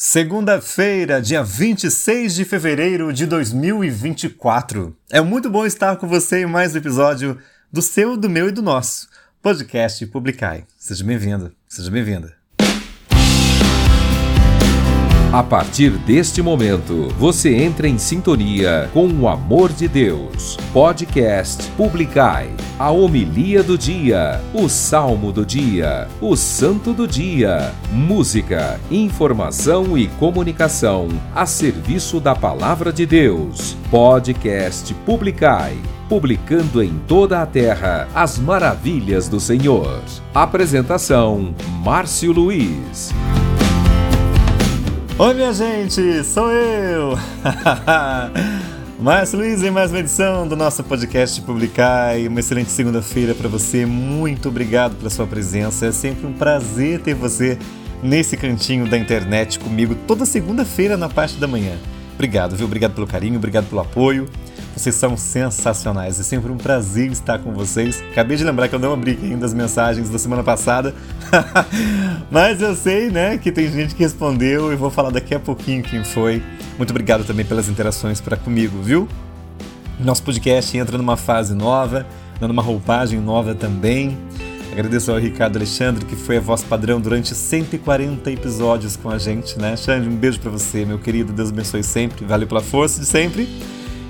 Segunda-feira, dia 26 de fevereiro de 2024. É muito bom estar com você em mais um episódio do seu, do meu e do nosso podcast Publicai. Seja bem-vindo, seja bem-vinda. A partir deste momento, você entra em sintonia com o amor de Deus. Podcast Publicai. A homilia do dia, o salmo do dia, o santo do dia, música, informação e comunicação a serviço da palavra de Deus. Podcast Publicai publicando em toda a terra as maravilhas do Senhor. Apresentação: Márcio Luiz. Oi, minha gente, sou eu! Márcio Luiz em mais uma edição do nosso podcast Publicai. Uma excelente segunda-feira para você. Muito obrigado pela sua presença. É sempre um prazer ter você nesse cantinho da internet comigo toda segunda-feira na parte da manhã. Obrigado, viu? Obrigado pelo carinho, obrigado pelo apoio. Vocês são sensacionais, é sempre um prazer estar com vocês. Acabei de lembrar que eu não abri ainda as mensagens da semana passada, mas eu sei, né, que tem gente que respondeu e vou falar daqui a pouquinho quem foi. Muito obrigado também pelas interações para comigo, viu? Nosso podcast entra numa fase nova, dando uma roupagem nova também. Agradeço ao Ricardo Alexandre, que foi a voz padrão durante 140 episódios com a gente, né? Xande, um beijo para você, meu querido. Deus abençoe sempre. Valeu pela força de sempre.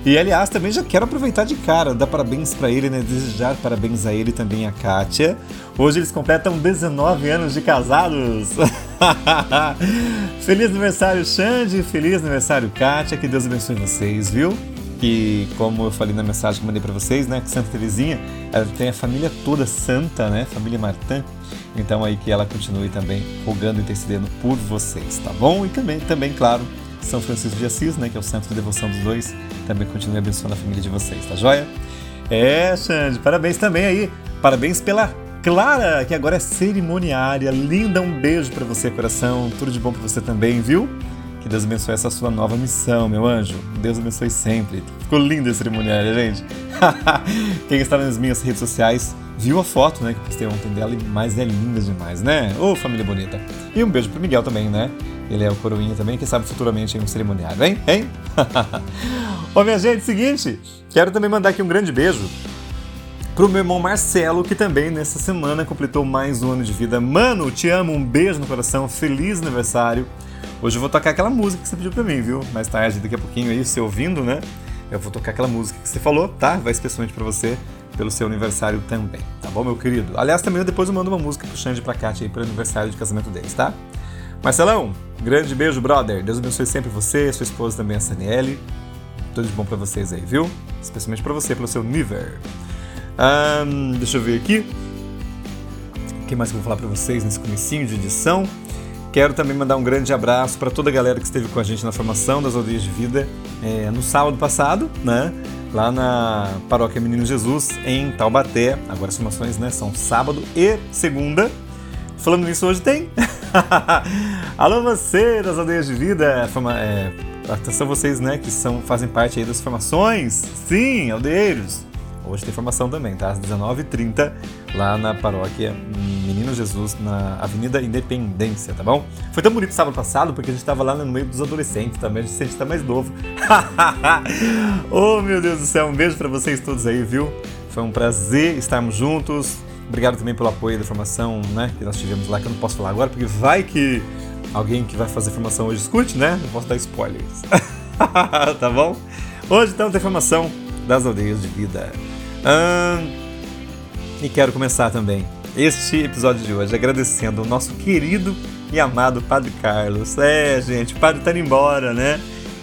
E aliás, também já quero aproveitar de cara, dar parabéns para ele, né? Desejar parabéns a ele e também a Kátia. Hoje eles completam 19 anos de casados. feliz aniversário, Xande, feliz aniversário, Kátia. Que Deus abençoe vocês, viu? E como eu falei na mensagem que mandei para vocês, né, que Santa Terezinha, ela tem a família toda santa, né, família Martã. Então aí que ela continue também rogando e intercedendo por vocês, tá bom? E também, também claro, São Francisco de Assis, né, que é o centro de devoção dos dois, também continue abençoando a família de vocês, tá joia? É, Xande, parabéns também aí. Parabéns pela Clara, que agora é cerimoniária. Linda, um beijo para você, coração. Tudo de bom para você também, viu? Que Deus abençoe essa sua nova missão, meu anjo. Deus abençoe sempre. Ficou linda a cerimoniária, gente. Quem está nas minhas redes sociais viu a foto, né, que postei ontem dela, mas é linda demais, né? Ô, oh, família bonita. E um beijo pro Miguel também, né? Ele é o coroinha também, quem sabe futuramente em um cerimoniário, hein? Hein? Ô, minha gente, seguinte, quero também mandar aqui um grande beijo pro meu irmão Marcelo, que também nessa semana completou mais um ano de vida. Mano, te amo, um beijo no coração, feliz aniversário. Hoje eu vou tocar aquela música que você pediu pra mim, viu? Mais tarde, daqui a pouquinho aí, você ouvindo, né? Eu vou tocar aquela música que você falou, tá? Vai especialmente para você, pelo seu aniversário também, tá bom, meu querido? Aliás, também depois eu mando uma música pro Xande e pra Kátia aí pro aniversário de casamento deles, tá? Marcelão, grande beijo, brother. Deus abençoe sempre você, sua esposa também, a Saniele. Tudo de bom para vocês aí, viu? Especialmente para você, pelo seu nível. Um, deixa eu ver aqui. O que mais que eu vou falar para vocês nesse comecinho de edição? Quero também mandar um grande abraço para toda a galera que esteve com a gente na formação das aldeias de vida é, no sábado passado, né? Lá na Paróquia Menino Jesus, em Taubaté. Agora as formações né, são sábado e segunda. Falando nisso, hoje tem. Alô, você das aldeias de vida. Forma, é, atenção vocês, né, que são, fazem parte aí das formações. Sim, aldeeiros. Hoje tem formação também, tá? Às 19h30, lá na paróquia Menino Jesus, na Avenida Independência, tá bom? Foi tão bonito sábado passado, porque a gente tava lá no meio dos adolescentes também, a gente sente tá mais novo. oh, meu Deus do céu, um beijo para vocês todos aí, viu? Foi um prazer estarmos juntos. Obrigado também pelo apoio da formação, né, que nós tivemos lá, que eu não posso falar agora, porque vai que alguém que vai fazer formação hoje escute, né? Não posso dar spoilers. tá bom? Hoje então tem formação das aldeias de vida. E quero começar também este episódio de hoje agradecendo o nosso querido e amado Padre Carlos. É, gente, o Padre tá indo embora, né?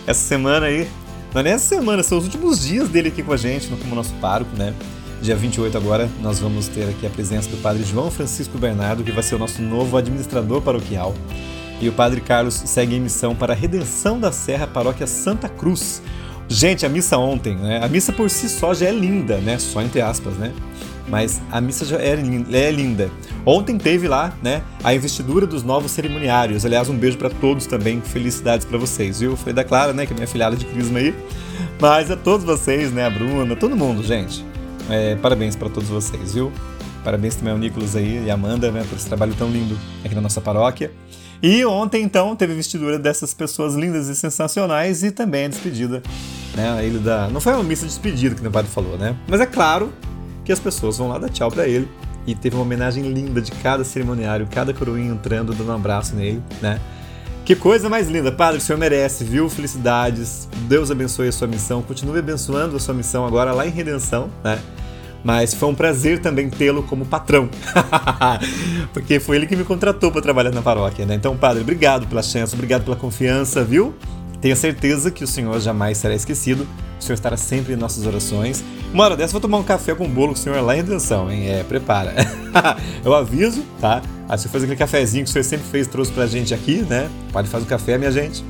Essa semana aí, não é nem essa semana, são os últimos dias dele aqui com a gente, como nosso pároco, né? Dia 28 agora, nós vamos ter aqui a presença do Padre João Francisco Bernardo, que vai ser o nosso novo administrador paroquial. E o Padre Carlos segue em missão para a Redenção da Serra, Paróquia Santa Cruz, Gente, a missa ontem, né? A missa por si só já é linda, né? Só entre aspas, né? Mas a missa já é, é linda. Ontem teve lá, né, a investidura dos novos cerimoniários. Aliás, um beijo para todos também. Felicidades para vocês, viu? Falei da Clara, né, que é minha filhada de crisma aí. Mas a todos vocês, né, a Bruna, todo mundo, gente. É, parabéns para todos vocês, viu? Parabéns também ao Nicolas aí e a Amanda, né, por esse trabalho tão lindo aqui na nossa paróquia. E ontem, então, teve vestidura dessas pessoas lindas e sensacionais e também a despedida, né? Ele da... Não foi uma missa de despedida que o padre falou, né? Mas é claro que as pessoas vão lá dar tchau para ele. E teve uma homenagem linda de cada cerimoniário, cada coroinha entrando, dando um abraço nele, né? Que coisa mais linda. Padre, o senhor merece, viu? Felicidades. Deus abençoe a sua missão. Continue abençoando a sua missão agora lá em Redenção, né? Mas foi um prazer também tê-lo como patrão. Porque foi ele que me contratou para trabalhar na paróquia, né? Então, padre, obrigado pela chance, obrigado pela confiança, viu? Tenha certeza que o senhor jamais será esquecido. O senhor estará sempre em nossas orações. Uma hora dessa eu vou tomar um café com bolo com o senhor lá em Redenção, hein? É, prepara. eu aviso, tá? Aí você faz aquele cafezinho que o senhor sempre fez, trouxe pra gente aqui, né? Pode fazer o café, minha gente.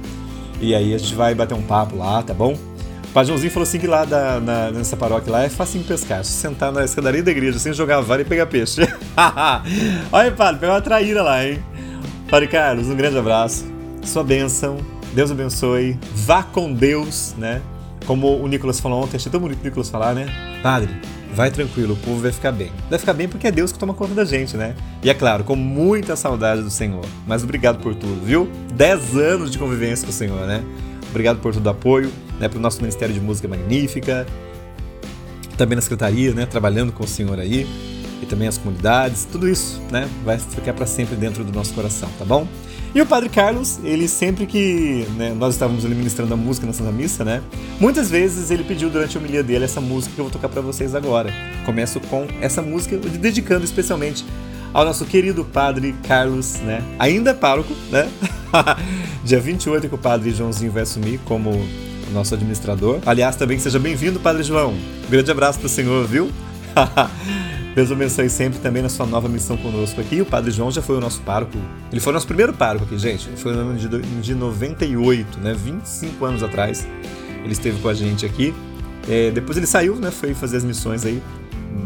E aí a gente vai bater um papo lá, tá bom? O Pai Joãozinho falou assim que lá da, na, nessa paróquia lá é fácil pescar. Se sentar na escadaria da igreja sem jogar vara e pegar peixe. Olha padre, pegou uma traíra lá, hein? Padre Carlos, um grande abraço. Sua bênção. Deus abençoe. Vá com Deus, né? Como o Nicolas falou ontem, achei tão bonito o Nicolas falar, né? Padre, vai tranquilo, o povo vai ficar bem. Vai ficar bem porque é Deus que toma conta da gente, né? E é claro, com muita saudade do Senhor. Mas obrigado por tudo, viu? Dez anos de convivência com o Senhor, né? Obrigado por todo o apoio, né? Pro nosso Ministério de Música Magnífica, também na Secretaria, né? Trabalhando com o Senhor aí, e também as comunidades, tudo isso, né? Vai ficar para sempre dentro do nosso coração, tá bom? E o Padre Carlos, ele sempre que né, nós estávamos ali ministrando a música na Santa Missa, né? Muitas vezes ele pediu durante a homilia dele essa música que eu vou tocar para vocês agora. Começo com essa música, dedicando especialmente ao nosso querido Padre Carlos, né? Ainda pároco, né? Dia 28 que o Padre Joãozinho vai assumir como nosso administrador. Aliás, também seja bem-vindo, Padre João. Um grande abraço para o senhor, viu? Deus abençoe sempre também na sua nova missão conosco aqui. O Padre João já foi o nosso pároco. Ele foi o nosso primeiro pároco aqui, gente. Foi no ano de, de 98, né? 25 anos atrás. Ele esteve com a gente aqui. É, depois ele saiu, né? Foi fazer as missões aí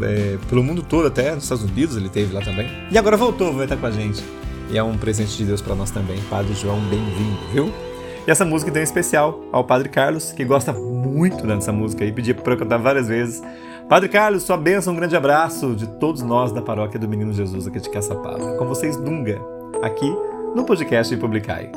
é, pelo mundo todo, até nos Estados Unidos ele teve lá também. E agora voltou, vai estar com a gente. E é um presente de Deus para nós também. Padre João, bem-vindo, viu? E essa música tem um especial ao Padre Carlos, que gosta muito dessa música e pediu para eu cantar várias vezes. Padre Carlos, sua bênção, um grande abraço de todos nós da paróquia do Menino Jesus aqui de Caçapava. Com vocês, Dunga, aqui no podcast Publicai.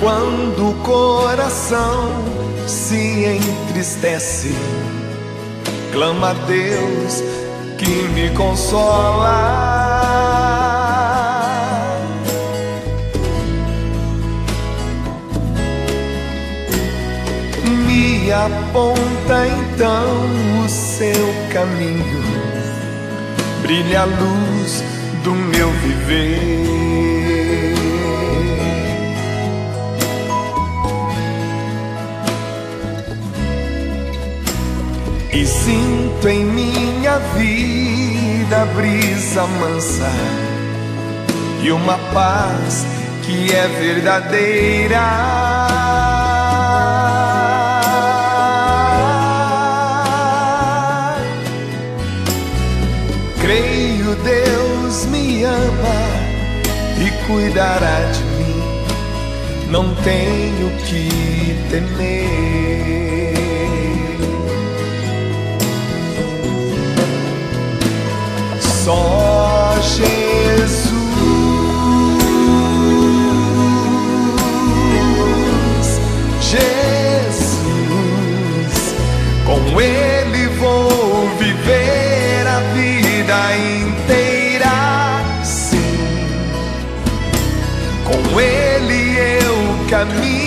Quando o coração se entristece, clama a Deus que me consola. me aponta então o seu caminho, brilha a luz do meu viver. E sinto em minha vida brisa mansa e uma paz que é verdadeira. cuidará de mim, não tenho que temer. Jesus, Jesus, com Ele vou viver a vida inteira. Com Ele eu caminho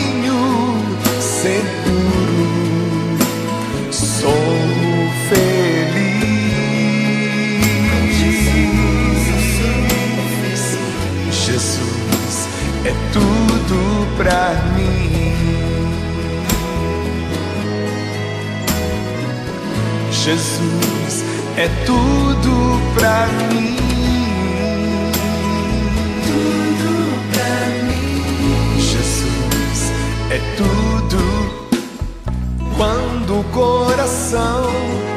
pra mim. Jesus é tudo pra mim. é tudo. Quando o coração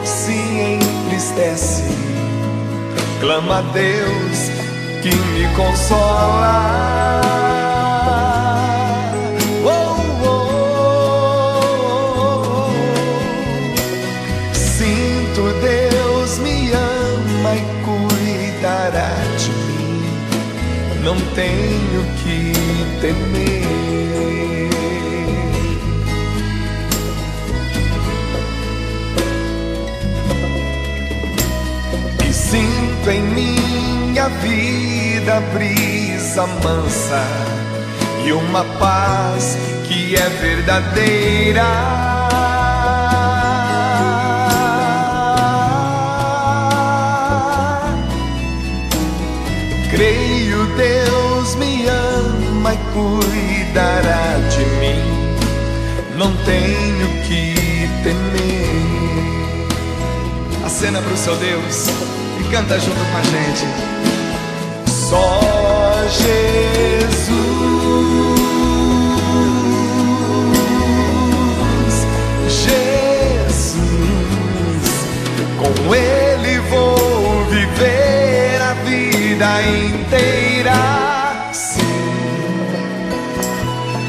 se entristece, clama a Deus que me consola. Não tenho que temer. E sinto em minha vida brisa mansa e uma paz que é verdadeira. Não tenho que temer. Acena pro seu Deus e canta junto com a gente. Só Jesus, Jesus, com Ele vou viver a vida inteira. Sim,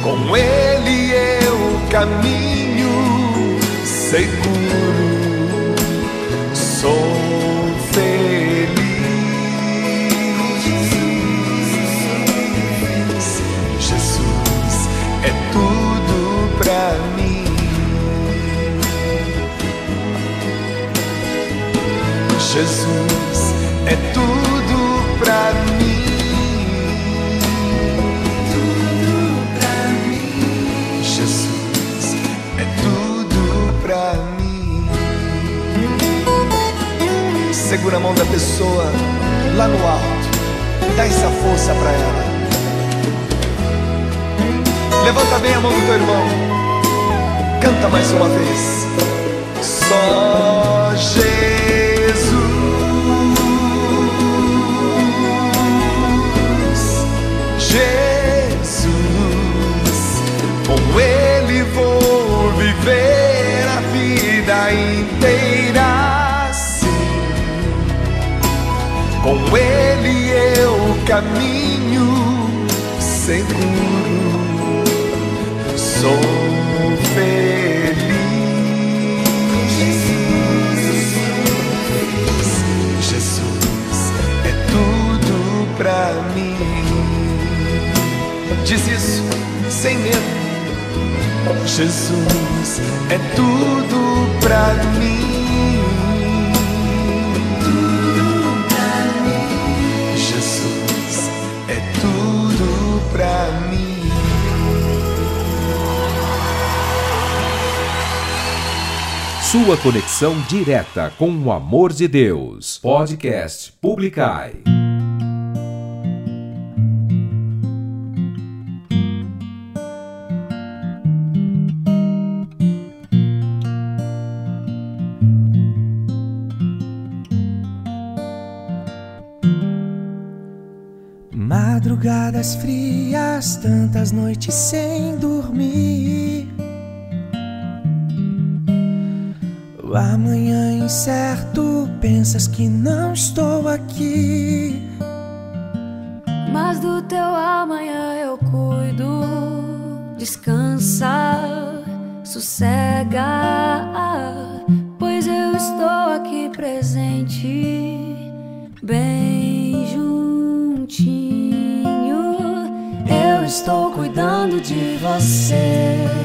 com Ele caminho seguro. Sou feliz. Jesus é tudo pra mim. Jesus é tudo Segura a mão da pessoa lá no alto. Dá essa força pra ela. Levanta bem a mão do teu irmão. Canta mais uma vez. Só Jesus. Jesus. Com Ele eu caminho seguro. Sou feliz. Jesus é tudo pra mim. Diz isso sem medo. Jesus é tudo pra mim. Sua conexão direta com o amor de Deus. Podcast Publicai. Madrugadas frias, tantas noites sem dormir. Amanhã incerto, pensas que não estou aqui. Mas do teu amanhã eu cuido. Descansa, sossega, pois eu estou aqui presente, bem juntinho. Eu estou cuidando de você.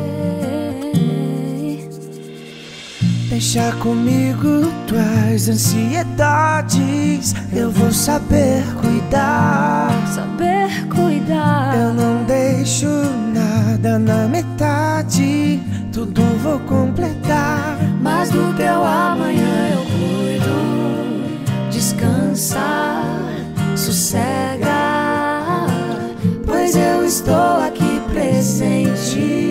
Deixa comigo tuas ansiedades. Eu vou saber cuidar. Saber cuidar. Eu não deixo nada na metade. Tudo vou completar. Mas do teu amanhã eu cuido. Descansa, sossega, pois eu estou aqui presente,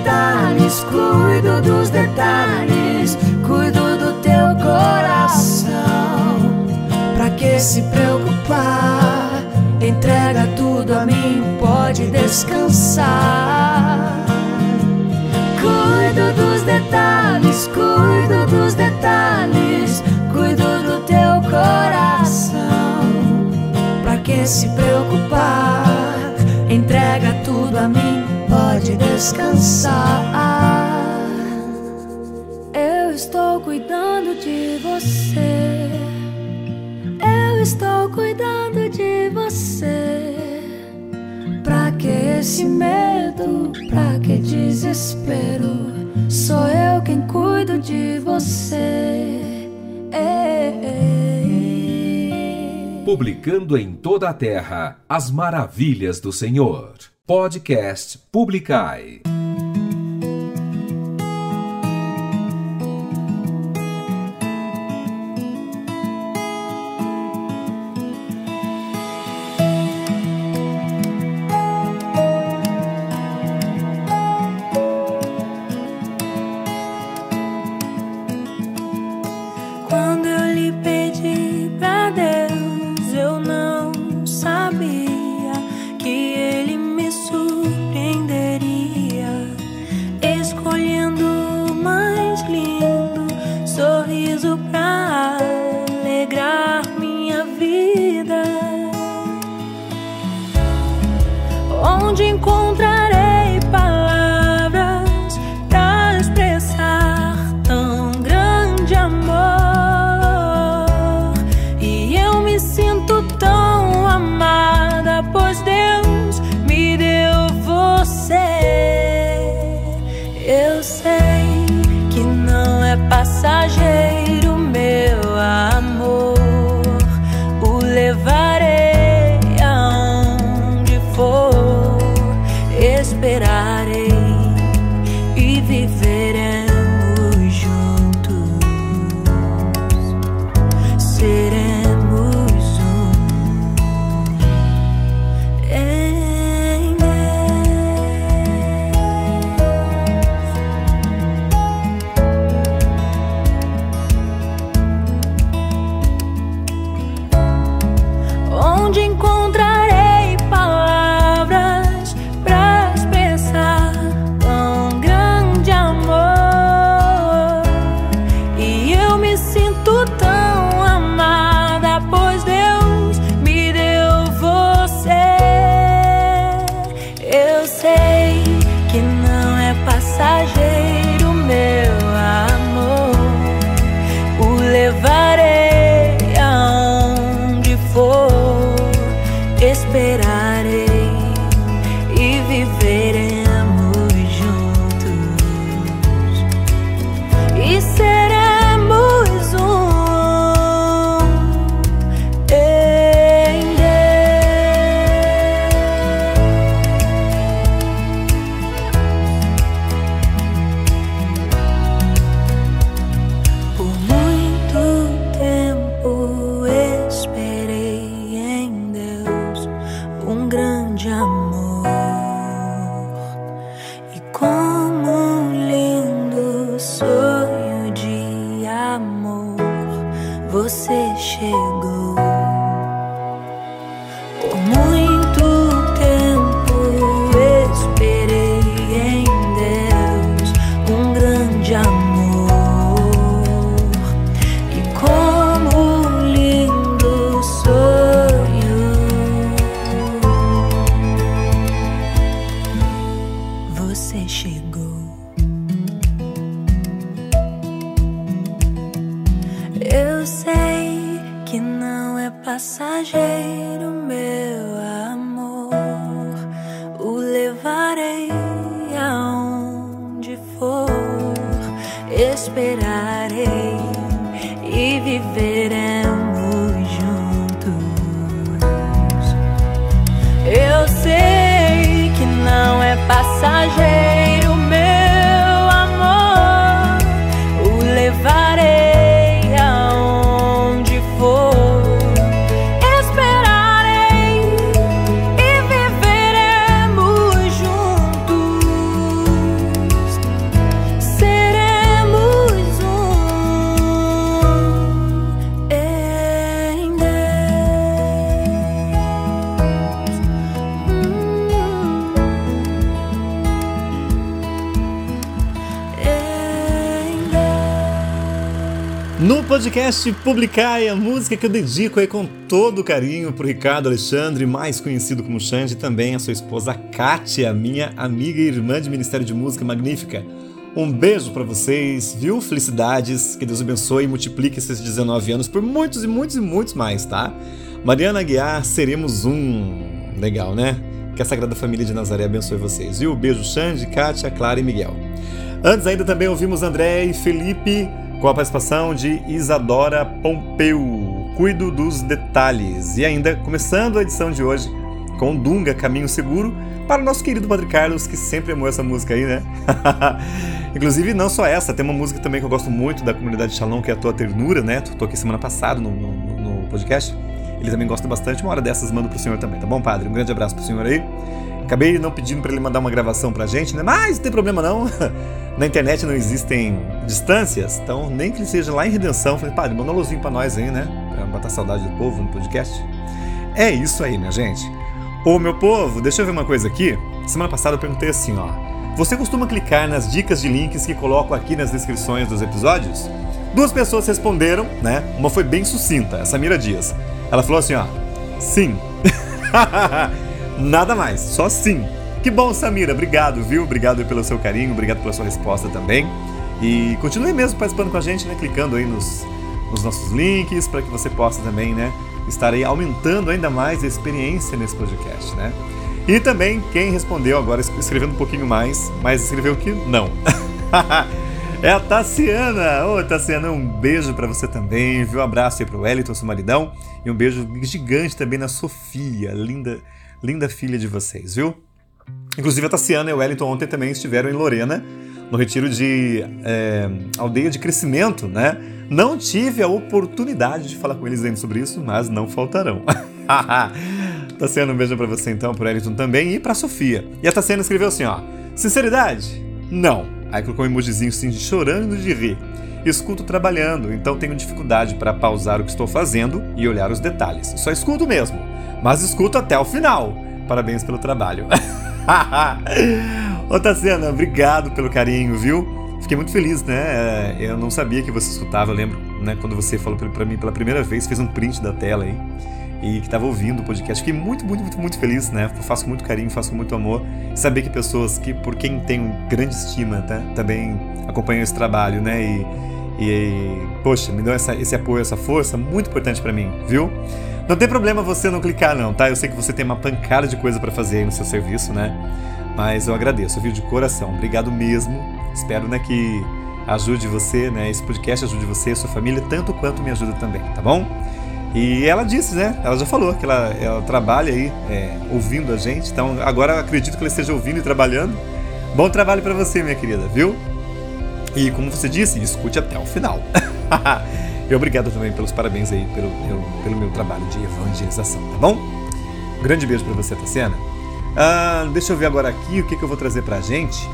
Detalhes, cuido dos detalhes, cuido do teu coração. Pra que se preocupar? Entrega tudo a mim, pode descansar. Cuido dos detalhes, cuido dos detalhes, cuido do teu coração. Pra que se preocupar? Descansar. Eu estou cuidando de você. Eu estou cuidando de você. Pra que esse medo? Pra que desespero? Sou eu quem cuido de você. É. Publicando em toda a terra as maravilhas do Senhor. Podcast Publicai. Pra alegrar minha vida. Onde encontrarei esperar. Podcast Publicai, a música que eu dedico aí com todo carinho pro Ricardo Alexandre, mais conhecido como Xande, e também a sua esposa Kátia, minha amiga e irmã de Ministério de Música Magnífica. Um beijo pra vocês, viu? Felicidades, que Deus abençoe e multiplique esses 19 anos por muitos e muitos e muitos mais, tá? Mariana Aguiar, seremos um. Legal, né? Que a Sagrada Família de Nazaré abençoe vocês, viu? Beijo, Xande, Kátia, Clara e Miguel. Antes ainda também ouvimos André e Felipe com a participação de Isadora Pompeu. Cuido dos detalhes. E ainda começando a edição de hoje com Dunga Caminho Seguro para o nosso querido Padre Carlos, que sempre amou essa música aí, né? Inclusive, não só essa, tem uma música também que eu gosto muito da comunidade Shalom, que é a Tua Ternura, né? Tô aqui semana passada no, no- no podcast. Ele também gosta bastante. Uma hora dessas mando pro senhor também, tá bom, padre? Um grande abraço pro senhor aí. Acabei não pedindo para ele mandar uma gravação pra gente, né? Mas não tem problema não. Na internet não existem distâncias, então nem que ele seja lá em Redenção, falei, padre, manda um alôzinho pra nós aí, né? Pra matar saudade do povo no podcast. É isso aí, minha gente. Ô meu povo, deixa eu ver uma coisa aqui. Semana passada eu perguntei assim, ó. Você costuma clicar nas dicas de links que coloco aqui nas descrições dos episódios? Duas pessoas responderam, né? Uma foi bem sucinta, a Samira Dias. Ela falou assim, ó. Sim. Nada mais, só sim. Que bom, Samira. Obrigado, viu? Obrigado pelo seu carinho, obrigado pela sua resposta também. E continue mesmo participando com a gente, né? Clicando aí nos, nos nossos links para que você possa também, né? Estar aí aumentando ainda mais a experiência nesse podcast, né? E também quem respondeu agora escrevendo um pouquinho mais, mas escreveu que não. é a Tassiana. Ô, Tassiana, um beijo pra você também, viu? Um abraço aí pro Wellington, seu maridão. E um beijo gigante também na Sofia, linda, linda filha de vocês, viu? Inclusive a Tassiana e o Wellington ontem também estiveram em Lorena, no retiro de é, aldeia de crescimento, né? Não tive a oportunidade de falar com eles ainda sobre isso, mas não faltarão. Tassiana, um beijo pra você então, pro Wellington também e pra Sofia. E a Tassiana escreveu assim, ó. Sinceridade? Não. Aí colocou um emojizinho assim chorando de rir. Escuto trabalhando, então tenho dificuldade para pausar o que estou fazendo e olhar os detalhes. Só escuto mesmo, mas escuto até o final. Parabéns pelo trabalho. Ô Tassiana, obrigado pelo carinho, viu? Fiquei muito feliz, né? É, Eu não sabia que você escutava, eu lembro, né? Quando você falou pra mim pela primeira vez, fez um print da tela aí e que estava ouvindo o podcast. Fiquei muito, muito, muito, muito feliz, né? Faço com muito carinho, faço com muito amor. Saber que pessoas que, por quem tenho grande estima, tá? também acompanham esse trabalho, né? E, e poxa, me dão essa, esse apoio, essa força, muito importante para mim, viu? Não tem problema você não clicar, não, tá? Eu sei que você tem uma pancada de coisa para fazer aí no seu serviço, né? Mas eu agradeço, viu? De coração. Obrigado mesmo. Espero, né, que ajude você, né? Esse podcast ajude você e sua família tanto quanto me ajuda também, tá bom? E ela disse, né? Ela já falou que ela, ela trabalha aí é, ouvindo a gente. Então agora acredito que ela esteja ouvindo e trabalhando. Bom trabalho para você, minha querida, viu? E como você disse, escute até o final. e obrigado também pelos parabéns aí pelo, pelo, pelo meu trabalho de evangelização, tá bom? Grande beijo para você, Tassiana. Ah, deixa eu ver agora aqui o que, que eu vou trazer pra gente.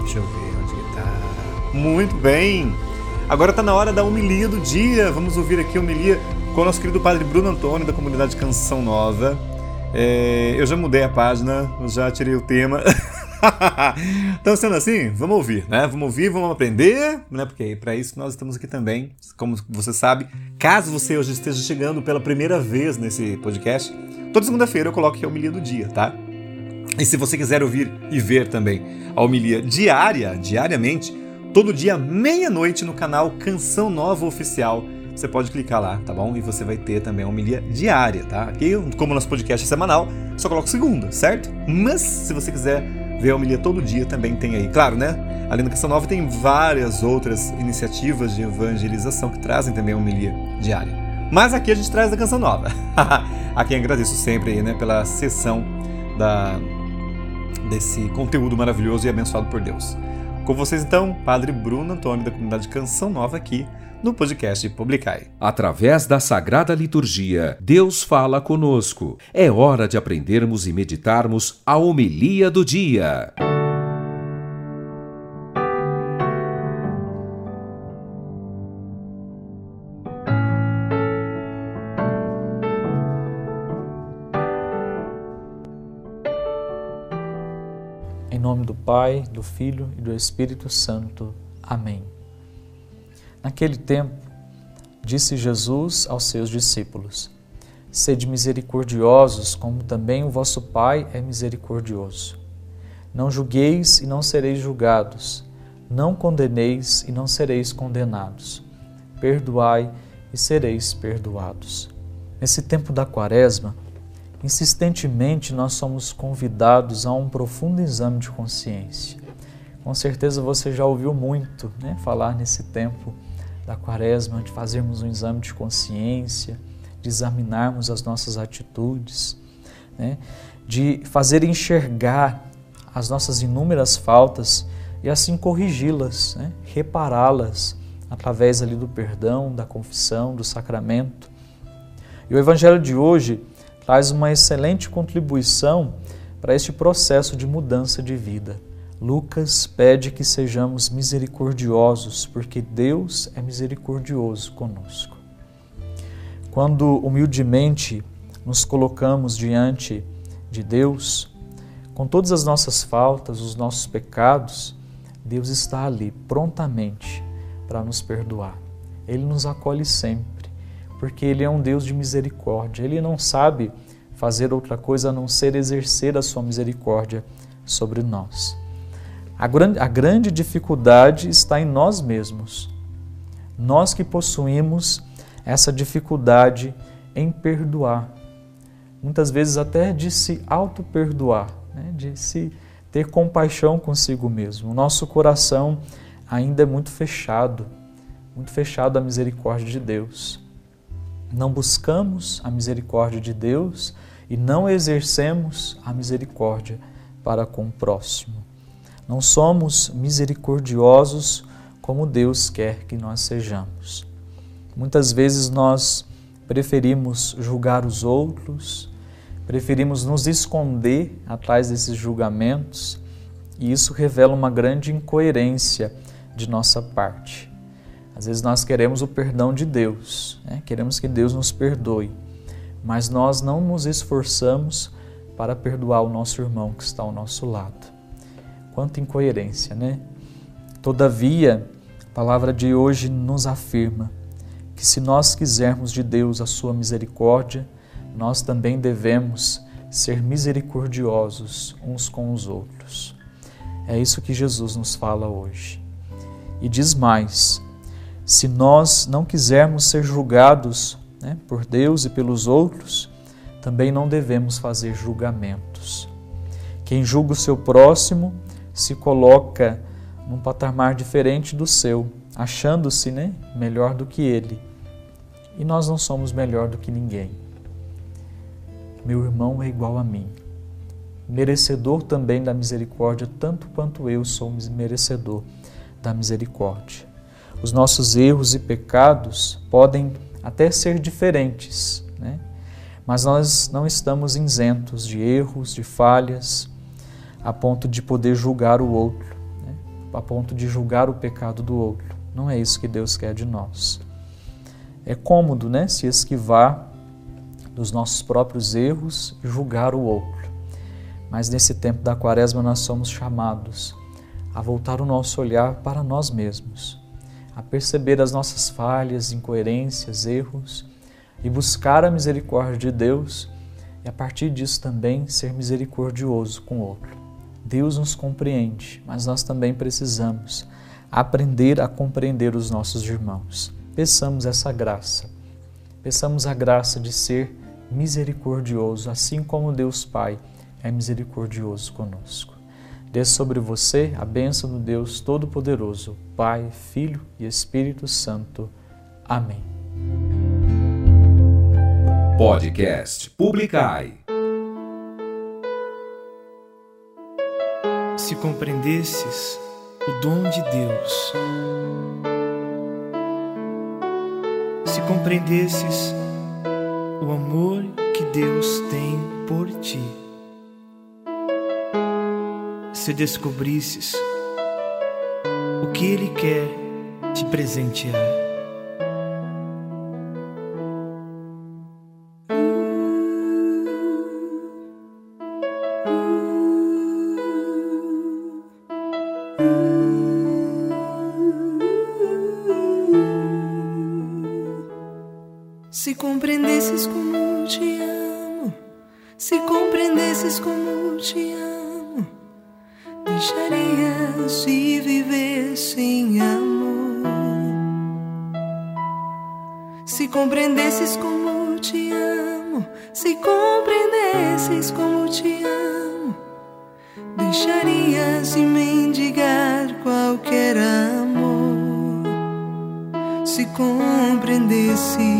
Deixa eu ver onde que tá. Muito bem! Agora tá na hora da homilia do dia. Vamos ouvir aqui a homilia com o nosso querido padre Bruno Antônio, da comunidade Canção Nova. É, eu já mudei a página, já tirei o tema. então, sendo assim, vamos ouvir, né? Vamos ouvir, vamos aprender, né? Porque é para isso nós estamos aqui também. Como você sabe, caso você hoje esteja chegando pela primeira vez nesse podcast, toda segunda-feira eu coloco aqui a homilia do dia, tá? E se você quiser ouvir e ver também a homilia diária, diariamente, todo dia, meia-noite, no canal Canção Nova Oficial. Você pode clicar lá, tá bom? E você vai ter também a homilia diária, tá? Aqui, como nosso podcast é semanal, só coloco segunda, certo? Mas, se você quiser ver a homilia todo dia também tem aí. Claro, né? Além da Canção Nova, tem várias outras iniciativas de evangelização que trazem também a homilia diária. Mas aqui a gente traz a Canção Nova. a quem agradeço sempre aí, né, pela sessão da, desse conteúdo maravilhoso e abençoado por Deus. Com vocês então, Padre Bruno Antônio da comunidade Canção Nova aqui no podcast Publicai. Através da Sagrada Liturgia, Deus fala conosco. É hora de aprendermos e meditarmos a homilia do dia. Em nome do Pai, do Filho e do Espírito Santo. Amém. Naquele tempo, disse Jesus aos seus discípulos: Sede misericordiosos, como também o vosso Pai é misericordioso. Não julgueis e não sereis julgados. Não condeneis e não sereis condenados. Perdoai e sereis perdoados. Nesse tempo da Quaresma, insistentemente nós somos convidados a um profundo exame de consciência. Com certeza você já ouviu muito né, falar nesse tempo da Quaresma de fazermos um exame de consciência, de examinarmos as nossas atitudes, né, de fazer enxergar as nossas inúmeras faltas e assim corrigi-las, né, repará-las através ali do perdão, da confissão, do sacramento. E o Evangelho de hoje traz uma excelente contribuição para este processo de mudança de vida. Lucas pede que sejamos misericordiosos, porque Deus é misericordioso conosco. Quando humildemente nos colocamos diante de Deus, com todas as nossas faltas, os nossos pecados, Deus está ali prontamente para nos perdoar. Ele nos acolhe sempre, porque Ele é um Deus de misericórdia. Ele não sabe fazer outra coisa a não ser exercer a sua misericórdia sobre nós. A grande, a grande dificuldade está em nós mesmos. Nós que possuímos essa dificuldade em perdoar. Muitas vezes até de se auto-perdoar, né? de se ter compaixão consigo mesmo. O nosso coração ainda é muito fechado, muito fechado à misericórdia de Deus. Não buscamos a misericórdia de Deus e não exercemos a misericórdia para com o próximo. Não somos misericordiosos como Deus quer que nós sejamos. Muitas vezes nós preferimos julgar os outros, preferimos nos esconder atrás desses julgamentos, e isso revela uma grande incoerência de nossa parte. Às vezes nós queremos o perdão de Deus, né? queremos que Deus nos perdoe, mas nós não nos esforçamos para perdoar o nosso irmão que está ao nosso lado. Quanta incoerência, né? Todavia, a palavra de hoje nos afirma que se nós quisermos de Deus a sua misericórdia, nós também devemos ser misericordiosos uns com os outros. É isso que Jesus nos fala hoje. E diz mais: se nós não quisermos ser julgados né, por Deus e pelos outros, também não devemos fazer julgamentos. Quem julga o seu próximo se coloca num patamar diferente do seu, achando-se né, melhor do que ele. E nós não somos melhor do que ninguém. Meu irmão é igual a mim, merecedor também da misericórdia, tanto quanto eu sou merecedor da misericórdia. Os nossos erros e pecados podem até ser diferentes, né? mas nós não estamos isentos de erros, de falhas, a ponto de poder julgar o outro, né? a ponto de julgar o pecado do outro. Não é isso que Deus quer de nós. É cômodo né, se esquivar dos nossos próprios erros e julgar o outro. Mas nesse tempo da quaresma nós somos chamados a voltar o nosso olhar para nós mesmos, a perceber as nossas falhas, incoerências, erros e buscar a misericórdia de Deus e a partir disso também ser misericordioso com o outro. Deus nos compreende, mas nós também precisamos aprender a compreender os nossos irmãos. Peçamos essa graça. Peçamos a graça de ser misericordioso, assim como Deus Pai é misericordioso conosco. Dê sobre você a bênção do Deus Todo-Poderoso, Pai, Filho e Espírito Santo. Amém. Podcast Publicai. se compreendesses o dom de Deus. Se compreendesses o amor que Deus tem por ti. Se descobrisses o que Ele quer te presentear. compreendesse.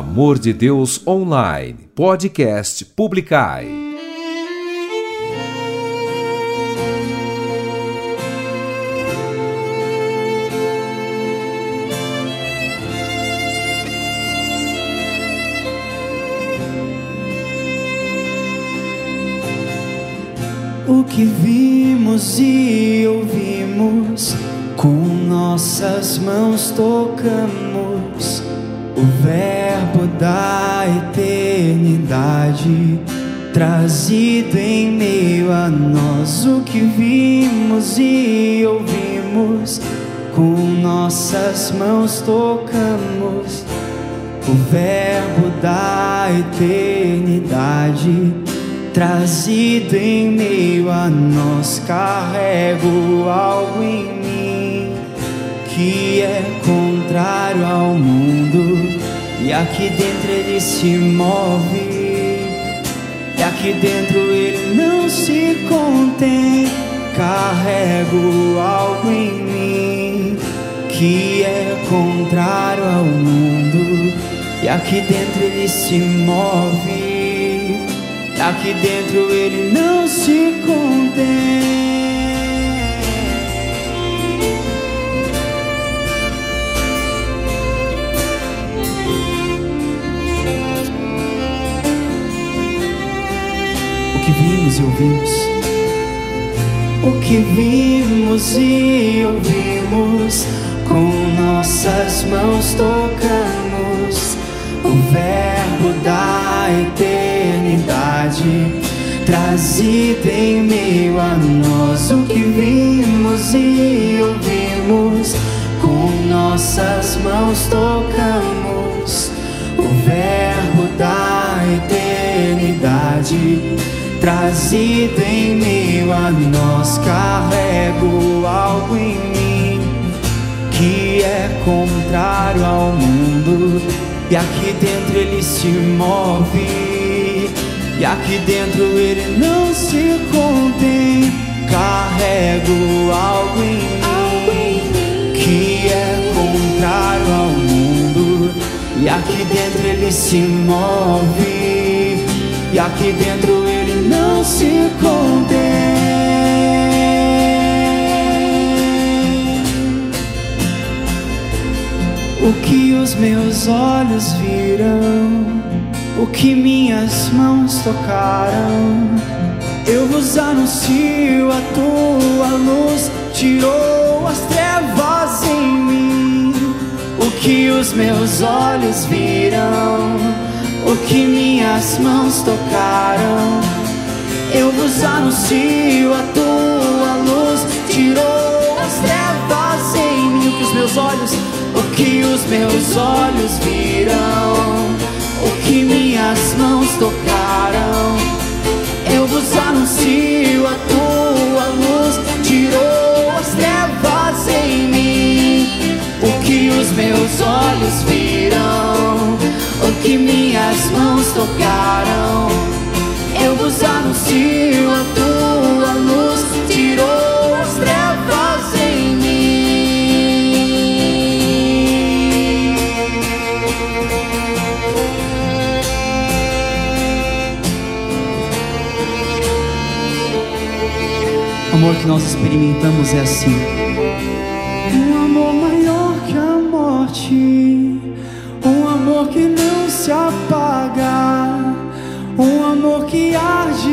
Amor de Deus Online, podcast Publicai. O que vimos e ouvimos, com nossas mãos tocamos o Verbo da eternidade, trazido em meio a nós. O que vimos e ouvimos, com nossas mãos tocamos o Verbo da eternidade trazido em meio a nós. Carrego algo em mim que é contrário ao mundo, e aqui dentro ele se move, e aqui dentro ele não se contém. Carrego algo em mim que é contrário ao mundo, e aqui dentro ele se move Aqui dentro ele não se contém. Vimos e ouvimos. O que vimos e ouvimos, com nossas mãos tocamos o Verbo da eternidade, trazido em meio a nós. O que vimos e ouvimos, com nossas mãos tocamos o Verbo da eternidade, trazido em meio a nós. Carrego algo em mim que é contrário ao mundo e aqui dentro ele se move, e aqui dentro ele não se contém. Carrego algo em mim que é contrário ao mundo, e aqui dentro ele se move, e aqui dentro ele não se contém. O que os meus olhos viram, o que minhas mãos tocaram, eu vos anuncio a tua luz, tirou as trevas em mim. O que os meus olhos viram, o que minhas mãos tocaram, eu vos anuncio a tua luz, tirou as trevas em mim. O que os meus olhos o que os meus olhos viram, o que minhas mãos tocaram. Eu vos anuncio a tua luz, tirou as trevas em mim. O que os meus olhos viram, o que minhas mãos tocaram. Eu vos anuncio a tua luz, tirou as trevas em mim. amor que nós experimentamos é assim. Amor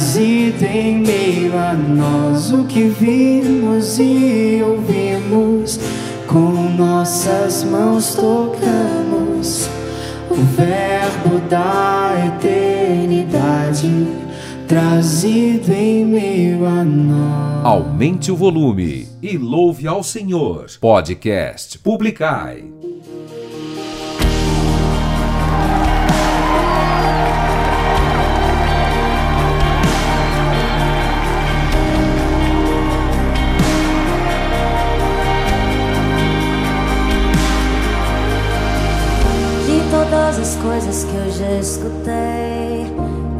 Parasita em meio a nós, o que vimos e ouvimos, com nossas mãos tocamos o Verbo da eternidade, trazido em meio a nós. Aumente o volume e louve ao Senhor. Podcast Publicai. coisas que eu já escutei.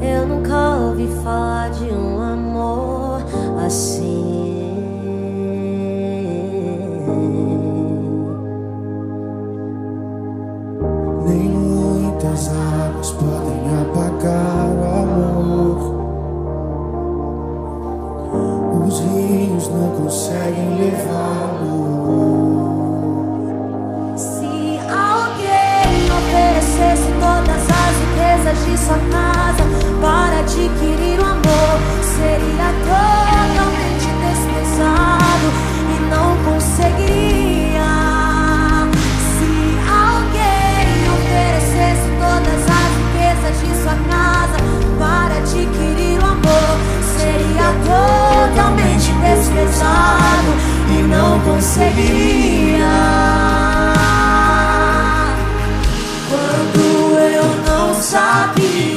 Eu nunca ouvi falar de um amor assim. Nem muitas águas podem apagar o amor. Os rios não conseguem levar. nossa casa para adquirir o amor. Seria totalmente desprezado e não conseguiria. Se alguém oferecesse todas as riquezas de sua casa para adquirir o amor, seria totalmente desprezado e não conseguiria. sabe.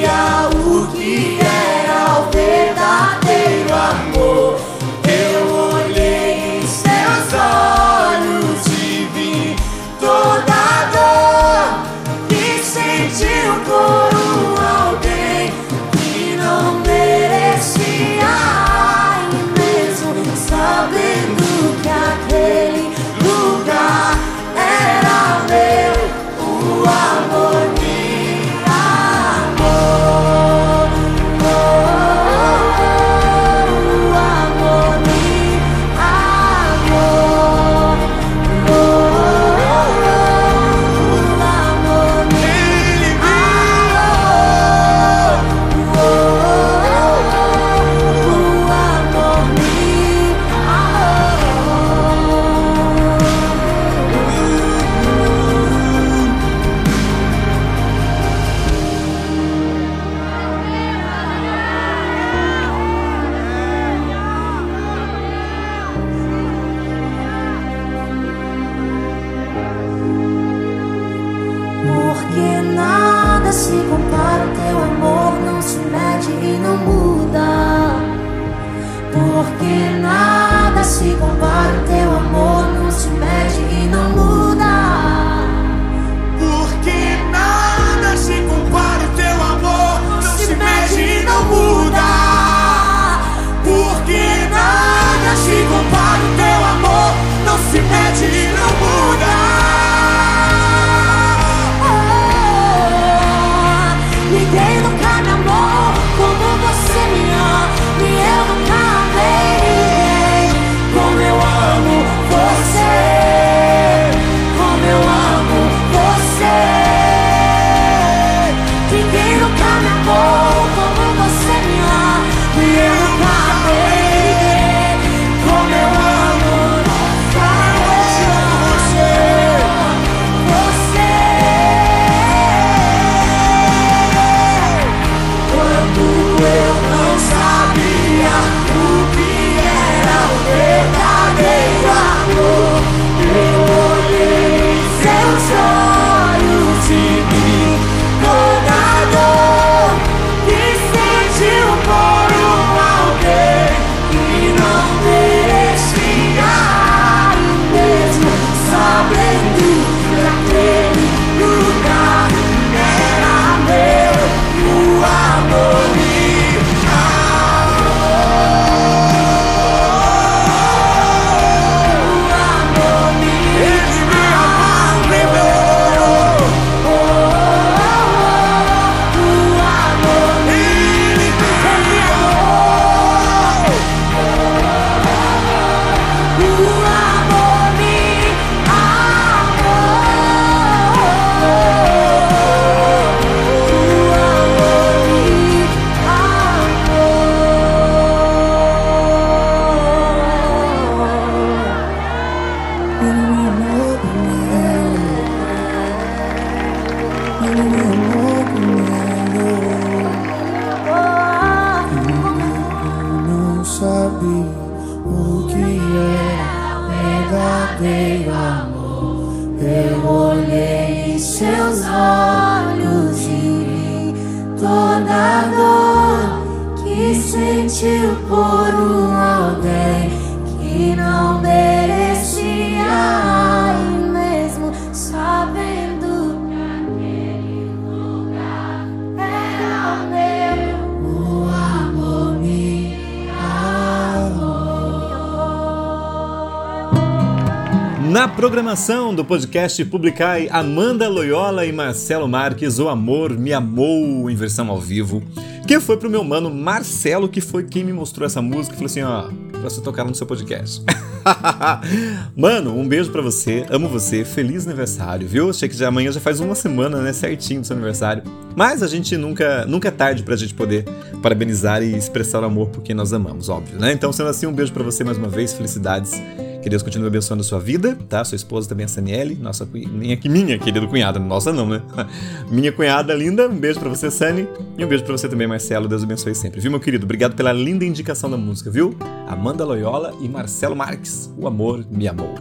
Programação do podcast Publicai, Amanda Loyola e Marcelo Marques, O Amor Me Amou, em versão ao vivo. Que foi pro meu mano Marcelo, que foi quem me mostrou essa música e falou assim: ó, pra você tocar no seu podcast. mano, um beijo pra você, amo você, feliz aniversário, viu? Achei que já amanhã já faz uma semana, né, certinho do seu aniversário. Mas a gente nunca, nunca é tarde pra gente poder parabenizar e expressar o amor por quem nós amamos, óbvio, né? Então, sendo assim, um beijo pra você mais uma vez, felicidades. Que Deus continue abençoando a sua vida, tá? Sua esposa também, a Saniele, nossa, minha, minha querida cunhada, nossa não, né? Minha cunhada linda, um beijo pra você, Sani, e um beijo pra você também, Marcelo, Deus abençoe sempre, viu, meu querido? Obrigado pela linda indicação da música, viu? Amanda Loyola e Marcelo Marques, O Amor Me Amou.